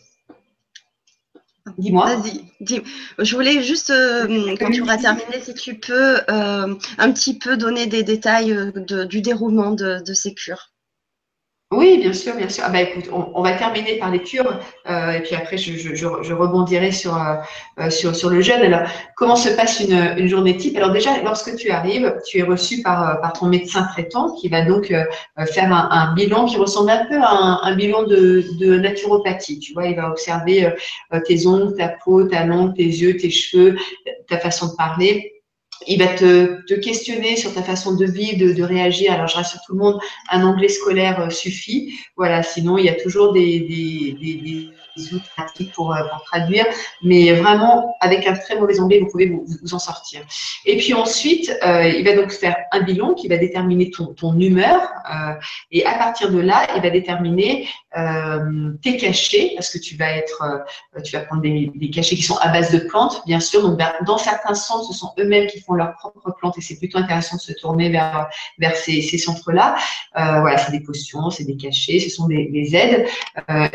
Dis-moi. Vas-y, dis Je voulais juste, euh, quand tu auras terminé, si tu peux euh, un petit peu donner des détails euh, du déroulement de ces cures. Oui, bien sûr, bien sûr. Ah bah écoute, on, va terminer par les cures euh, et puis après je, rebondirai sur, euh, euh, sur, le jeûne. Alors, comment se passe une, journée type? Alors déjà, lorsque tu arrives, tu es reçu par, par ton médecin traitant qui va donc faire un, bilan qui ressemble un peu à un, bilan de, de, naturopathie. Tu vois, il va observer tes ongles, ta peau, ta langue, tes yeux, tes cheveux, ta façon de parler il va te, te, questionner sur ta façon de vivre, de, de, réagir. Alors, je rassure tout le monde, un anglais scolaire euh, suffit. Voilà, sinon, il y a toujours des, des, des, des outils pratiques pour, euh, pour, traduire. Mais vraiment, avec un très mauvais anglais, vous pouvez vous, vous en sortir. Et puis ensuite, euh, il va donc faire un bilan qui va déterminer ton, ton humeur. Euh, et à partir de là, il va déterminer euh, tes cachets, parce que tu vas être, euh, tu vas prendre des, cachets qui sont à base de plantes, bien sûr. Donc, ben, dans certains centres, ce sont eux-mêmes qui font leurs propres plantes et c'est plutôt intéressant de se tourner vers, vers ces, centres-là. Euh, voilà, c'est des potions, c'est des cachets, ce sont des, aides.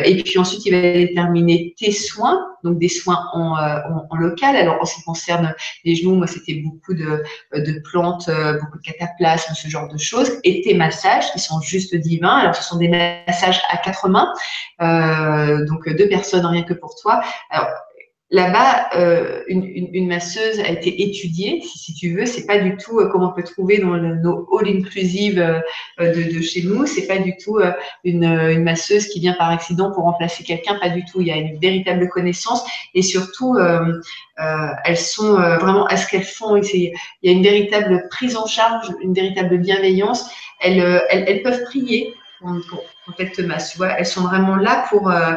Et puis ensuite, il va déterminer tes soins, donc des soins en, local. Alors, en ce qui concerne les genoux, moi, c'était beaucoup de, de plantes, beaucoup de cataplasmes, ce genre de choses. Et tes massages, qui sont juste divins. Alors, ce sont des massages à 80 main. Euh, donc deux personnes rien que pour toi. Alors, Là-bas, euh, une, masseuse a été étudiée. Si, tu veux, c'est pas du tout euh, comme on peut trouver dans nos halls inclusives euh, de, chez nous. C'est pas du tout une, masseuse qui vient par accident pour remplacer quelqu'un. Pas du tout. Il y a une véritable connaissance et surtout, elles sont vraiment à ce qu'elles font. Il y a une véritable prise en charge, une véritable bienveillance. Elles, peuvent prier qu'elles te massent. Tu vois, elles sont vraiment là pour euh,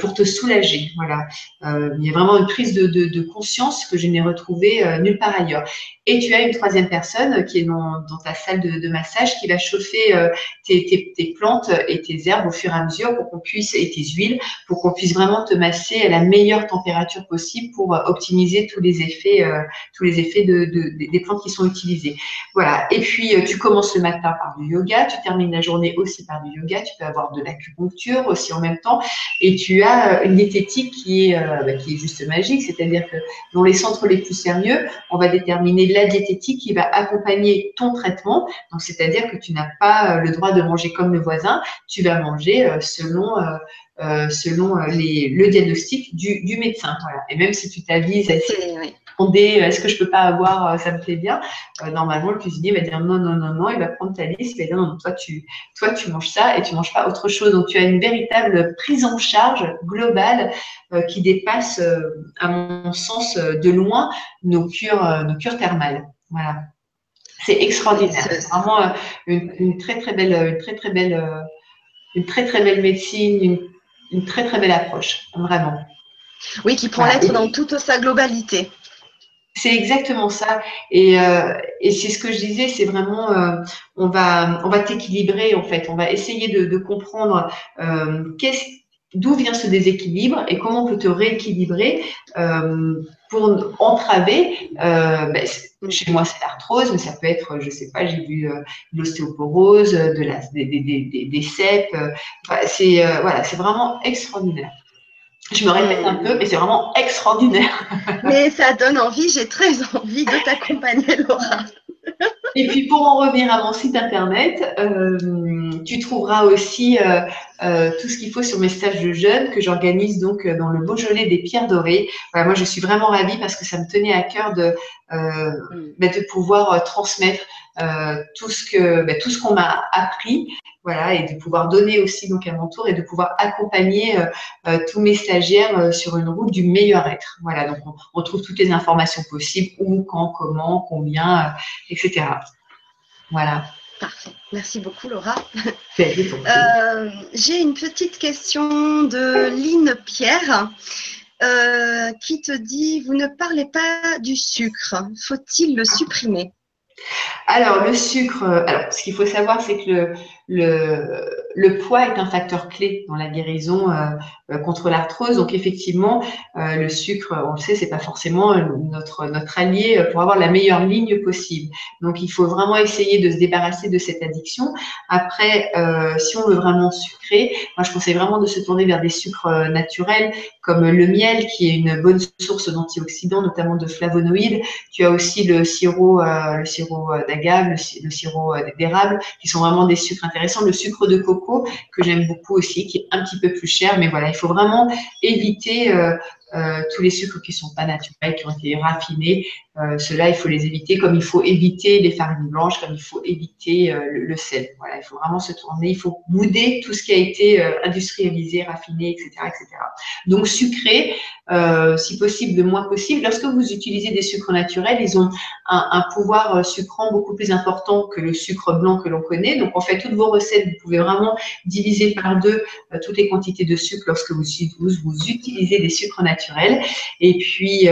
pour te soulager. Voilà. Euh, il y a vraiment une prise de, de, conscience que je n'ai retrouvée euh, nulle part ailleurs. Et tu as une troisième personne qui est dans, ta salle de, massage qui va chauffer euh, tes, tes, tes, plantes et tes herbes au fur et à mesure pour qu'on puisse et tes huiles pour qu'on puisse vraiment te masser à la meilleure température possible pour optimiser tous les effets tous les effets de, des plantes qui sont utilisées. Voilà. Et puis tu commences le matin par du yoga, tu termines la journée aussi par du yoga. Tu peux avoir de l'acupuncture aussi en même temps et tu as euh, une diététique qui est, euh, bah, qui est juste magique, c'est-à-dire que dans les centres les plus sérieux, on va déterminer la diététique qui va accompagner ton traitement. Donc, c'est-à-dire que tu n'as pas euh, le droit de manger comme le voisin, tu vas manger selon euh, selon les, le diagnostic du, du médecin. Voilà. Et même si tu t'avises à demander est-ce que je peux pas avoir, ça me plaît bien, euh, normalement le cuisinier va dire non, non, non, non, il va prendre ta liste, il va dire non, non, toi tu, toi tu manges ça et tu manges pas autre chose. Donc tu as une véritable prise en charge globale euh, qui dépasse, à mon sens, de loin nos cures, nos cures thermales. Voilà. C'est extraordinaire. C'est vraiment une, une, très très belle, une très très belle, une très très belle médecine, une une très très belle approche, vraiment. Oui, qui prend l'être dans toute sa globalité. C'est exactement ça. Et, euh, et c'est ce que je disais, c'est vraiment, euh, on va, on va t'équilibrer en fait. On va essayer de, comprendre euh, d'où vient ce déséquilibre et comment on peut te rééquilibrer euh, pour entraver. Ben, chez moi, c'est l'arthrose, mais ça peut être, je sais pas, j'ai vu l'ostéoporose, de la, des, des, des, des cèpes. C'est voilà, c'est vraiment extraordinaire. Je me répète un peu, mais c'est vraiment extraordinaire. *laughs* mais ça donne envie, j'ai très envie de t'accompagner, Laura. Et puis pour en revenir à mon site internet, euh, tu trouveras aussi euh, euh, tout ce qu'il faut sur mes stages de jeunes que j'organise donc dans le Beaujolais des Pierres Dorées. Voilà, moi je suis vraiment ravie parce que ça me tenait à cœur de, mm. bah, de pouvoir transmettre tout ce que bah, tout ce qu'on m'a appris voilà, et de pouvoir donner aussi donc à mon tour et de pouvoir accompagner euh, euh, tous mes stagiaires euh, sur une route du meilleur être. Voilà, donc on, trouve toutes les informations possibles, où, quand, comment, combien, etc. Voilà. Parfait. Merci beaucoup, Laura. *laughs* J'ai une petite question de Lynn Pierre. qui te dit Vous ne parlez pas du sucre. Faut-il le supprimer? Alors, le sucre, alors, ce qu'il faut savoir, c'est que le, le, le, poids est un facteur clé dans la guérison euh, euh, contre l'arthrose. Donc effectivement, euh, le sucre, on le sait, c'est pas forcément notre notre allié pour avoir la meilleure ligne possible. Donc il faut vraiment essayer de se débarrasser de cette addiction. Après, si on veut vraiment sucrer, moi je conseille vraiment de se tourner vers des sucres naturels comme le miel, qui est une bonne source d'antioxydants, notamment de flavonoïdes. Tu as aussi le sirop, le sirop d'agave, le, le, sirop d'érable, qui sont vraiment des sucres intéressant, le sucre de coco que j'aime beaucoup aussi, qui est un petit peu plus cher, mais voilà, il faut vraiment éviter euh, tous les sucres qui sont pas naturels, qui ont été raffinés, euh, ceux-là, il faut les éviter, comme il faut éviter les farines blanches, comme il faut éviter euh, le, sel. Voilà, il faut vraiment se tourner, il faut bouder tout ce qui a été euh, industrialisé, raffiné, etc., etc. Donc sucré, si possible, le moins possible. Lorsque vous utilisez des sucres naturels, ils ont un, pouvoir sucrant beaucoup plus important que le sucre blanc que l'on connaît. Donc en fait, toutes vos recettes, vous pouvez vraiment diviser par deux toutes les quantités de sucre lorsque vous utilisez des sucres naturels. Et puis,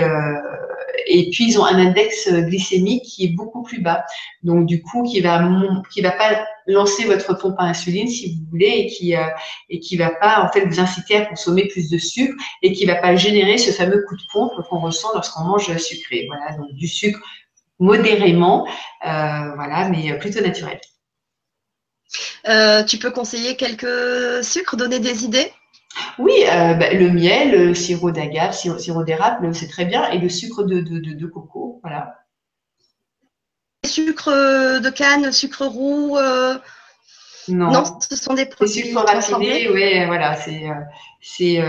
et puis ils ont un index glycémique qui est beaucoup plus bas. Donc du coup, qui va qui va pas lancer votre pompe à insuline si vous voulez et qui euh, et qui va pas en fait vous inciter à consommer plus de sucre et qui va pas générer ce fameux coup de pompe qu'on ressent lorsqu'on mange sucré. Voilà, donc du sucre modérément, euh, voilà, mais plutôt naturel. Euh, tu peux conseiller quelques sucres, donner des idées? Oui, euh, bah, le miel, le sirop d'agave, sirop, sirop d'érable, c'est très bien. Et le sucre de, de, de, coco, voilà. Sucre de canne, sucre roux euh, non. non. ce sont des produits. sucres raffinés, oui, voilà, c'est euh, c'est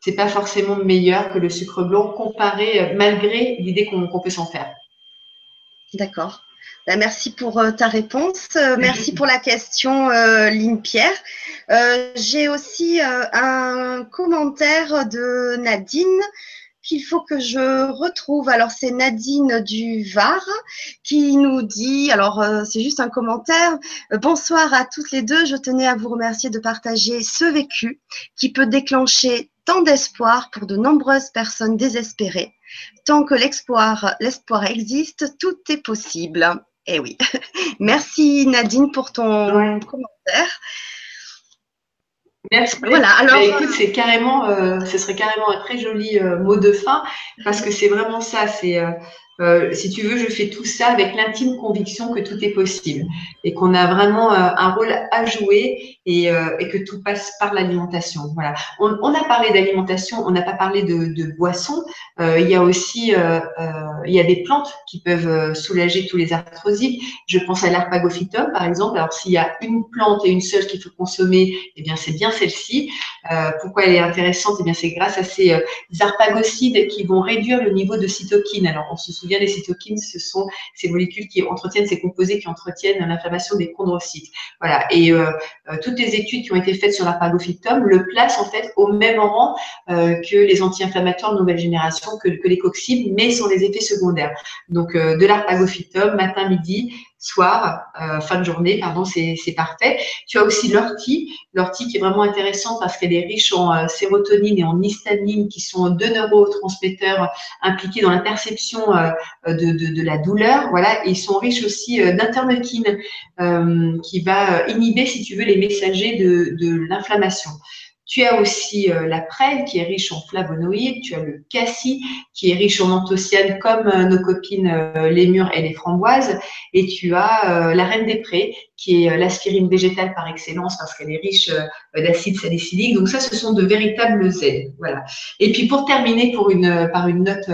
c'est pas forcément meilleur que le sucre blanc comparé, malgré l'idée qu'on peut s'en faire. D'accord. Bah, merci pour euh, ta réponse. Euh, merci pour la question, euh, Lynn Pierre. J'ai aussi un commentaire de Nadine qu'il faut que je retrouve. Alors, c'est Nadine du Var qui nous dit, alors c'est juste un commentaire, bonsoir à toutes les deux, je tenais à vous remercier de partager ce vécu qui peut déclencher tant d'espoir pour de nombreuses personnes désespérées. Tant que l'espoir, l'espoir existe, tout est possible. Eh oui. *laughs* Merci Nadine pour ton commentaire. Merci. Voilà. Alors, bah, écoute, c'est carrément, euh, ce serait carrément un très joli euh, mot de fin parce que c'est vraiment ça. C'est euh, euh, si tu veux, je fais tout ça avec l'intime conviction que tout est possible et qu'on a vraiment euh, un rôle à jouer et, euh, et, que tout passe par l'alimentation. Voilà. On, on, a parlé d'alimentation, on n'a pas parlé de, de boissons. il y a aussi, il y a des plantes qui peuvent soulager tous les arthrosiques. Je pense à l'arpagophytum, par exemple. Alors, s'il y a une plante et une seule qu'il faut consommer, eh bien, c'est bien celle-ci. pourquoi elle est intéressante? Eh bien, c'est grâce à ces arpagocides qui vont réduire le niveau de cytokine. Alors, on se les cytokines, ce sont ces molécules qui entretiennent, ces composés qui entretiennent l'inflammation des chondrocytes. Voilà. Et euh, euh, toutes les études qui ont été faites sur l'arpagophytum le placent en fait au même rang euh, que les anti-inflammatoires de nouvelle génération, que, les coxibes, mais sur les effets secondaires. Donc, de l'arpagophytum, matin, midi, soir, euh, fin de journée, pardon, c'est parfait. Tu as aussi l'ortie, l'ortie qui est vraiment intéressant parce qu'elle est riche en euh, sérotonine et en histamine, qui sont deux neurotransmetteurs impliqués dans la perception euh, de, de, la douleur. Voilà, ils sont riches aussi d'interleukine, qui va inhiber, si tu veux, les messagers de, de l'inflammation. Tu as aussi euh, la prêle qui est riche en flavonoïdes, tu as le cassis qui est riche en anthocyanes comme euh, nos copines euh, les mûres et les framboises, et tu as la reine des prés qui est l'aspirine végétale par excellence parce qu'elle est riche d'acide salicylique. Donc ça, ce sont de véritables aides. Voilà. Et puis pour terminer pour une, par une note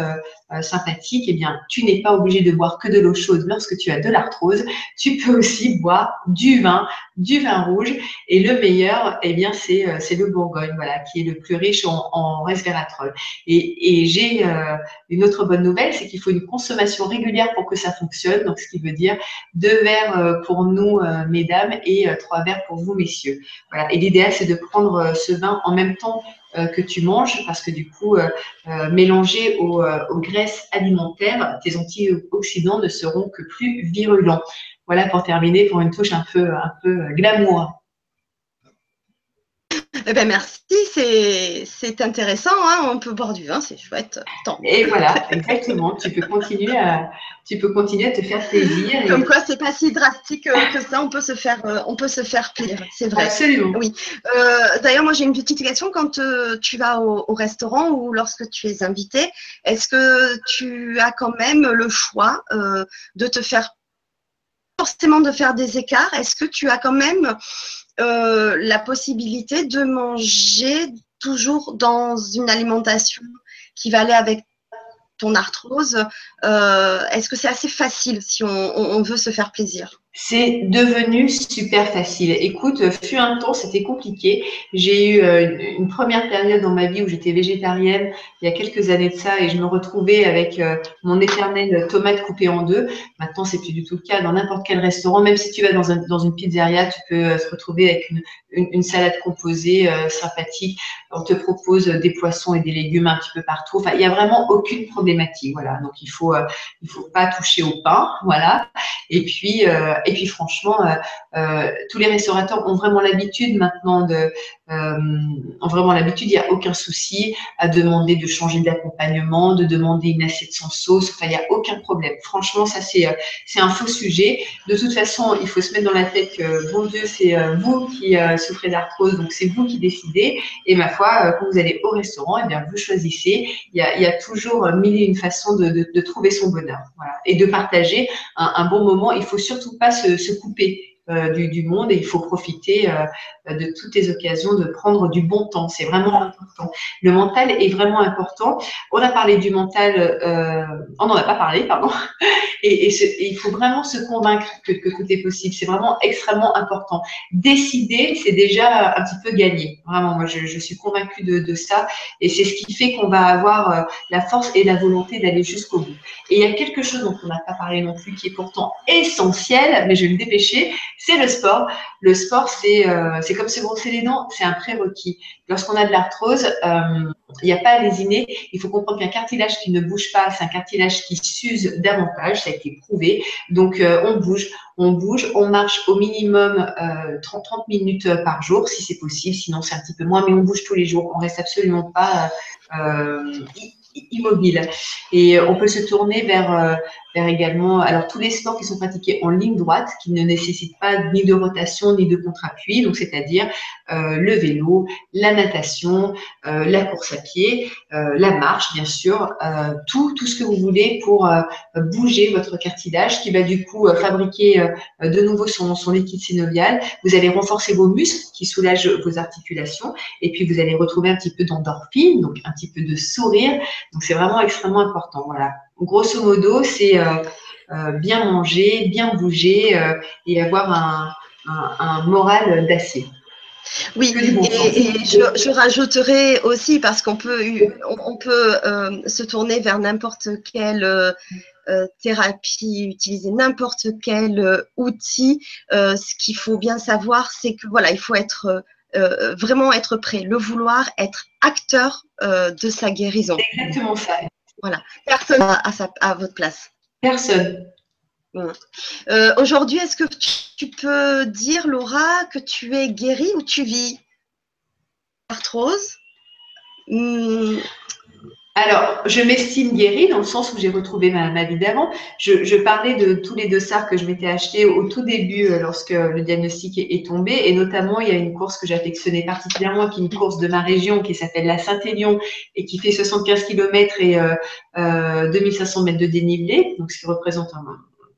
sympathique, eh bien, tu n'es pas obligé de boire que de l'eau chaude lorsque tu as de l'arthrose. Tu peux aussi boire du vin, du vin rouge, et le meilleur, eh bien, c'est c'est le Bourgogne, voilà, qui est le plus riche en, resveratrol. Et, j'ai euh, une autre bonne nouvelle, c'est qu'il faut une consommation régulière pour que ça fonctionne. Donc, ce qui veut dire deux verres euh, pour nous, euh, mesdames, et trois verres pour vous, messieurs. Voilà. Et l'idéal, c'est de prendre ce vin en même temps que tu manges, parce que du coup, mélangé aux, aux, graisses alimentaires, tes antioxydants ne seront que plus virulents. Voilà pour terminer pour une touche un peu, un peu glamour. Eh ben merci, c'est intéressant. Hein. on peut boire du vin, c'est chouette. Et voilà, exactement. tu peux continuer à tu peux continuer à te faire plaisir. Comme quoi, c'est pas si drastique euh, que ça. On peut se faire, euh, on peut se faire plaisir. C'est vrai. Absolument. Oui. Euh, d'ailleurs, moi, j'ai une petite question. Quand tu vas au, au, restaurant ou lorsque tu es invité, est-ce que tu as quand même le choix de te faire forcément de faire des écarts? Est-ce que tu as quand même euh, la possibilité de manger toujours dans une alimentation qui va aller avec ton arthrose euh, Est-ce que c'est assez facile si on veut se faire plaisir? C'est devenu super facile. Écoute, fut un temps, c'était compliqué. J'ai eu euh, une première période dans ma vie où j'étais végétarienne il y a quelques années de ça et je me retrouvais avec euh, mon éternel tomate coupée en deux. Maintenant, c'est plus du tout le cas dans n'importe quel restaurant. Même si tu vas dans, un, dans une pizzeria, tu peux euh, se retrouver avec une, salade composée sympathique. On te propose des poissons et des légumes un petit peu partout. Enfin, il n'y a vraiment aucune problématique. Voilà. Donc, il faut, il faut pas toucher au pain. Voilà. Et puis, et puis franchement, euh, euh, tous les restaurateurs ont vraiment l'habitude maintenant de, euh, ont vraiment l'habitude, il n'y a aucun souci à demander de changer d'accompagnement, de demander une assiette sans sauce. Enfin, il n'y a aucun problème. Franchement, ça c'est c'est un faux sujet. De toute façon, il faut se mettre dans la tête que bon Dieu, c'est vous qui souffrez d'arthrose, donc c'est vous qui décidez. Et ma foi, quand vous allez au restaurant, et eh bien vous choisissez. Il y a, il y a toujours mille et une façons de, trouver son bonheur, voilà. et de partager un, un bon moment. Il faut surtout pas se, couper du, du, monde et il faut profiter euh, de toutes les occasions de prendre du bon temps. C'est vraiment important. Le mental est vraiment important. On a parlé du mental, euh, on n'en a pas parlé, pardon. *laughs* Et, et, il faut vraiment se convaincre que, que tout est possible. C'est vraiment extrêmement important. Décider, c'est déjà un petit peu gagné. Vraiment, moi, je, je suis convaincue de, de, ça. Et c'est ce qui fait qu'on va avoir euh, la force et la volonté d'aller jusqu'au bout. Et il y a quelque chose dont on n'a pas parlé non plus, qui est pourtant essentiel, mais je vais me dépêcher, c'est le sport. Le sport, c'est euh, comme se brosser les dents, c'est un prérequis. Lorsqu'on a de l'arthrose, euh, il n'y a pas à lésiner. Il faut comprendre qu'un cartilage qui ne bouge pas, c'est un cartilage qui s'use davantage, ça a été prouvé. Donc, euh, on bouge, on bouge, on marche au minimum 30, 30 minutes par jour, si c'est possible. Sinon, c'est un petit peu moins, mais on bouge tous les jours. On reste absolument pas immobile. Et on peut se tourner vers vers également alors tous les sports qui sont pratiqués en ligne droite, qui ne nécessitent pas ni de rotation ni de contre-appui, donc c'est-à-dire euh, le vélo, la natation, euh, la course à pied, euh, la marche bien sûr, euh, tout tout ce que vous voulez pour euh, bouger votre cartilage, qui va du coup fabriquer de nouveau son, son liquide synovial. Vous allez renforcer vos muscles, qui soulagent vos articulations, et puis vous allez retrouver un petit peu d'endorphine, donc un petit peu de sourire. Donc c'est vraiment extrêmement important. Voilà grosso modo, c'est euh, euh, bien manger, bien bouger euh, et avoir un, moral d'acier. Oui, et, je, rajouterai aussi, parce qu'on peut, on, peut se tourner vers n'importe quelle thérapie, utiliser n'importe quel outil. ce qu'il faut bien savoir, c'est que voilà, il faut être vraiment être prêt, le vouloir, être acteur de sa guérison. C'est exactement ça. Voilà, personne à, à votre place. Personne. Euh, aujourd'hui, est-ce que tu peux dire, Laura, que tu es guérie ou tu vis? Arthrose? Hmm, alors, je m'estime guérie dans le sens où j'ai retrouvé ma, vie d'avant. Je, parlais de tous les dossards que je m'étais achetés au tout début euh, lorsque le diagnostic est, tombé. Et notamment, il y a une course que j'affectionnais particulièrement, qui est une course de ma région qui s'appelle la Saint-Élion et qui fait 75 km et euh, euh, 2500 mètres de dénivelé, donc ce qui représente un,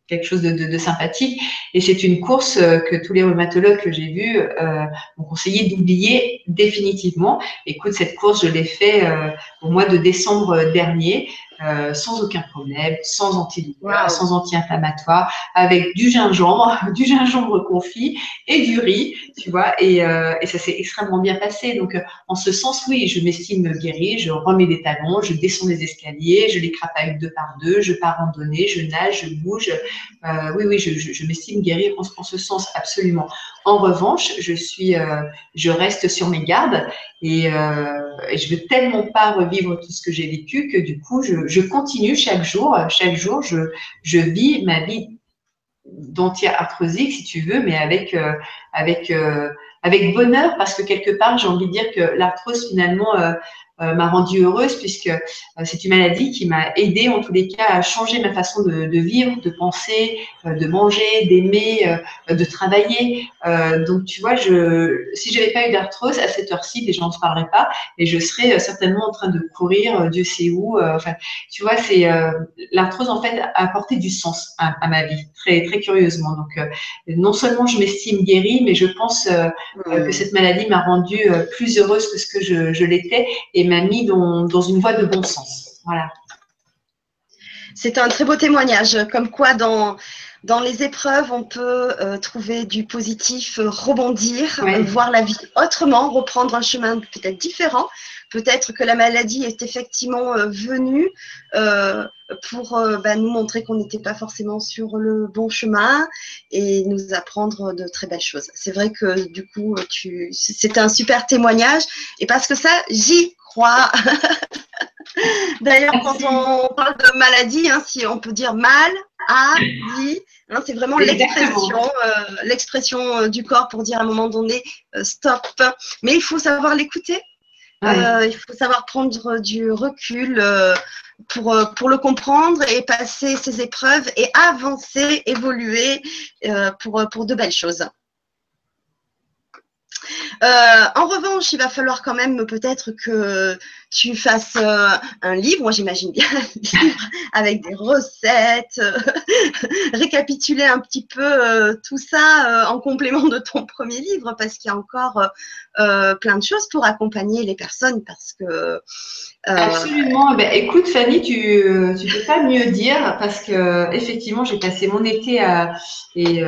quelque chose de, sympathique. Et c'est une course euh, que tous les rhumatologues que j'ai vus euh, m'ont conseillé d'oublier définitivement. Écoute, cette course, je l'ai fait euh, au mois de décembre dernier. Euh, sans aucun problème, sans antidouleur, sans anti-inflammatoire, avec du gingembre, *laughs* du gingembre confit et du riz, tu vois, et, euh, et ça s'est extrêmement bien passé. Donc, euh, en ce sens, oui, je m'estime guérie, je remets des talons, je descends les escaliers, je les crapaille deux par deux, je pars randonner, je nage, je bouge. oui, oui, je, je, je m'estime guérie en, en, ce sens, absolument. En revanche, je suis, je reste sur mes gardes et, et je veux tellement pas revivre tout ce que j'ai vécu que du coup, je, je, continue chaque jour. Chaque jour, je, je vis ma vie d'anti-arthrosique, si tu veux, mais avec, avec, avec bonheur, parce que quelque part, j'ai envie de dire que l'arthrose, finalement, euh, m'a rendue heureuse puisque euh, c'est une maladie qui m'a aidée en tous les cas à changer ma façon de, de vivre, de penser, euh, de manger, d'aimer, de travailler. donc tu vois, je, si j'avais pas eu d'arthrose à cette heure-ci, les gens ne parleraient pas et je serais certainement en train de courir, Dieu sait où. enfin, tu vois, c'est l'arthrose en fait a apporté du sens à, à, ma vie, très très curieusement. Donc non seulement je m'estime guérie, mais je pense que cette maladie m'a rendue plus heureuse que ce que je, je l'étais et m'a mis dans, dans, une voie de bon sens. Voilà. C'est un très beau témoignage, comme quoi dans, dans les épreuves, on peut euh, trouver du positif, rebondir, voir la vie autrement, reprendre un chemin peut-être différent. Peut-être que la maladie est effectivement euh, venue euh, pour bah, nous montrer qu'on n'était pas forcément sur le bon chemin et nous apprendre de très belles choses. C'est vrai que du coup, c'était un super témoignage et parce que ça, j'y *laughs* D'ailleurs, quand on parle de maladie, hein, si on peut dire mal, a, dit, hein, c'est vraiment l'expression, euh, l'expression euh, du corps pour dire à un moment donné euh, stop. Mais il faut savoir l'écouter. il faut savoir prendre du recul pour, pour le comprendre et passer ces épreuves et avancer, évoluer pour, pour de belles choses. Euh, en revanche, il va falloir quand même peut-être que tu fasses euh, un livre, moi j'imagine bien *laughs* un livre avec des recettes, euh, *laughs* récapituler un petit peu tout ça en complément de ton premier livre parce qu'il y a encore plein de choses pour accompagner les personnes parce que Absolument. Eh ben, écoute, Fanny, tu tu peux pas mieux dire parce que effectivement, j'ai passé mon été à, et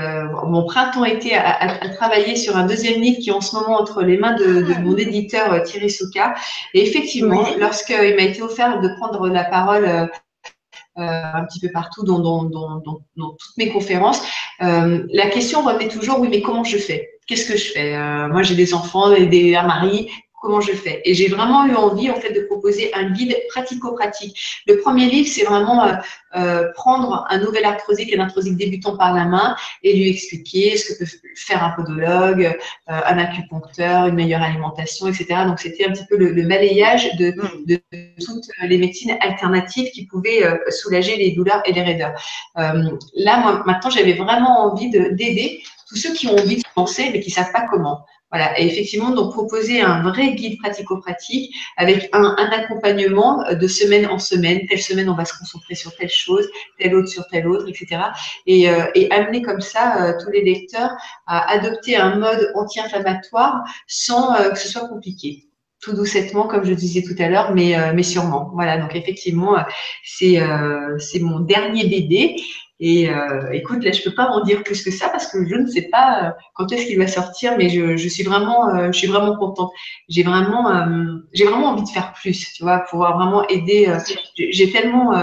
mon printemps-été à, travailler sur un deuxième livre qui en ce moment entre les mains de, de mon éditeur euh, Thierry Souka. Et effectivement, oui. lorsqu'il m'a été offert de prendre la parole euh, un petit peu partout dans, dans, dans, dans, toutes mes conférences, euh, la question revenait toujours, oui, mais comment je fais? Qu'est-ce que je fais? Euh, Moi, j'ai des enfants, des, un mari, comment je fais. Et j'ai vraiment eu envie en fait de proposer un guide pratico-pratique. Le premier livre, c'est vraiment euh, euh, prendre un nouvel arthrosique, un arthrosique débutant par la main et lui expliquer ce que peut faire un podologue, euh, un acupuncteur, une meilleure alimentation, etc. Donc c'était un petit peu le, le balayage de, mm. de, toutes les médecines alternatives qui pouvaient soulager les douleurs et les raideurs. Là, moi, maintenant, j'avais vraiment envie d'aider tous ceux qui ont envie de penser mais qui savent pas comment. Et effectivement, donc proposer un vrai guide pratico-pratique avec un, accompagnement de semaine en semaine. Telle semaine, on va se concentrer sur telle chose, telle autre sur telle autre, etc. Et, euh, et amener comme ça euh, tous les lecteurs à adopter un mode anti-inflammatoire sans euh, que ce soit compliqué tout doucettement, comme je disais tout à l'heure, mais, euh, mais sûrement. Voilà, donc effectivement, c'est euh, c'est mon dernier bébé. Et euh, écoute, là, je peux pas en dire plus que ça parce que je ne sais pas euh, quand est-ce qu'il va sortir, mais je, je suis vraiment, euh, je suis vraiment contente. J'ai vraiment, euh, j'ai vraiment envie de faire plus, tu vois, pouvoir vraiment aider. J'ai tellement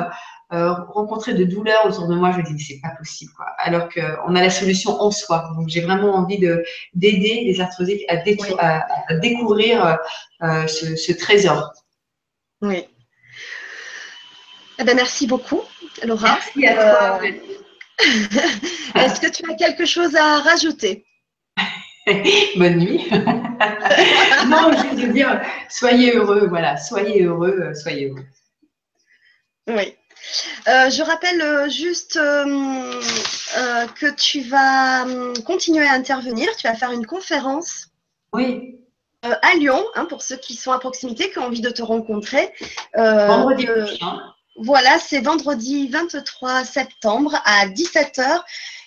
rencontré de douleurs autour de moi, je me dis c'est pas possible, quoi. Alors qu'on a la solution en soi. Donc j'ai vraiment envie de d'aider les arthrosiques à, oui. à, à découvrir ce, ce trésor. Oui. Eh ben, merci beaucoup. Laura. Merci à toi. Euh, *laughs* est-ce que tu as quelque chose à rajouter *laughs* Bonne nuit. *laughs* non, je veux dire, soyez heureux, voilà, soyez heureux, euh, soyez heureux. Oui. Euh, je rappelle juste euh, euh, que tu vas hum, continuer à intervenir. Tu vas faire une conférence. Oui. à Lyon, hein, pour ceux qui sont à proximité, qui ont envie de te rencontrer. Vendredi prochain. Voilà, c'est vendredi 23 septembre à 17h,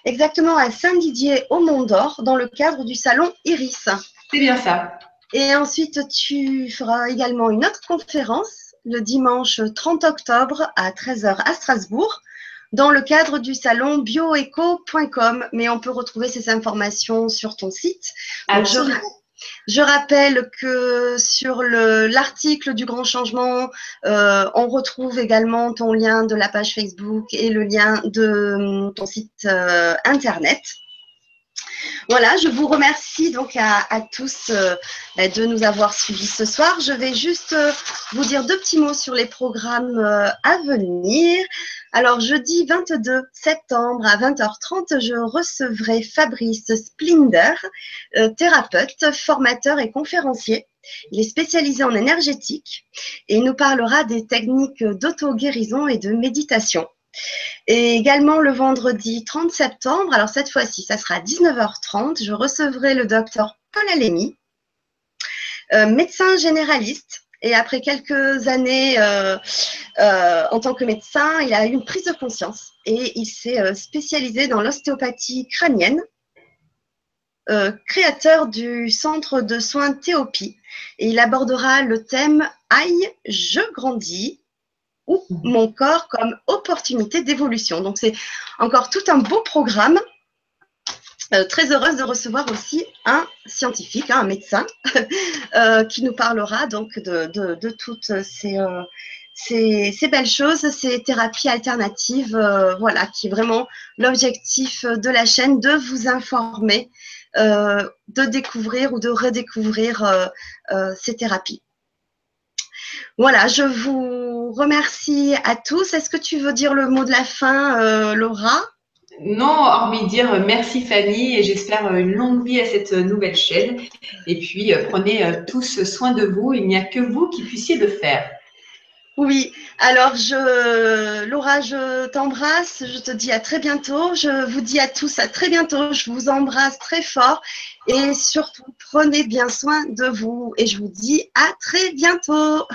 exactement à Saint-Didier au Mont d'Or, dans le cadre du salon Iris. C'est bien ça. Et ensuite, tu feras également une autre conférence le dimanche 30 octobre à 13h à Strasbourg, dans le cadre du salon bioeco.com. Mais on peut retrouver ces informations sur ton site. Je rappelle que sur l'article du Grand Changement, euh, on retrouve également ton lien de la page Facebook et le lien de ton site euh, internet. Voilà, je vous remercie donc à, tous euh, de nous avoir suivis ce soir. Je vais juste euh, vous dire deux petits mots sur les programmes euh, à venir. Alors, jeudi 22 septembre à 20h30, je recevrai Fabrice Splinder, thérapeute, formateur et conférencier. Il est spécialisé en énergétique et il nous parlera des techniques d'auto-guérison et de méditation. Et également le vendredi 30 septembre, alors cette fois-ci, ça sera à 19h30, je recevrai le docteur Paul Alémy, euh, médecin généraliste. Et après quelques années euh, euh, en tant que médecin, il a eu une prise de conscience et il s'est spécialisé dans l'ostéopathie crânienne, créateur du centre de soins Théopie. Et il abordera le thème Aïe, je grandis, ou mon corps comme opportunité d'évolution. Donc c'est encore tout un beau programme. Euh, très heureuse de recevoir aussi un scientifique, hein, un médecin, *laughs* euh, qui nous parlera donc de, toutes euh, ces, ces, belles choses, ces thérapies alternatives, voilà, qui est vraiment l'objectif de la chaîne, de vous informer, de découvrir ou de redécouvrir ces thérapies. Voilà, je vous remercie à tous. Est-ce que tu veux dire le mot de la fin, euh, Laura? Non, hormis dire merci Fanny et j'espère une longue vie à cette nouvelle chaîne. Et puis euh, prenez euh, tous soin de vous. Il n'y a que vous qui puissiez le faire. Oui, alors je, Laura, je t'embrasse, je te dis à très bientôt, je vous dis à tous à très bientôt, je vous embrasse très fort. Et surtout prenez bien soin de vous. Et je vous dis à très bientôt.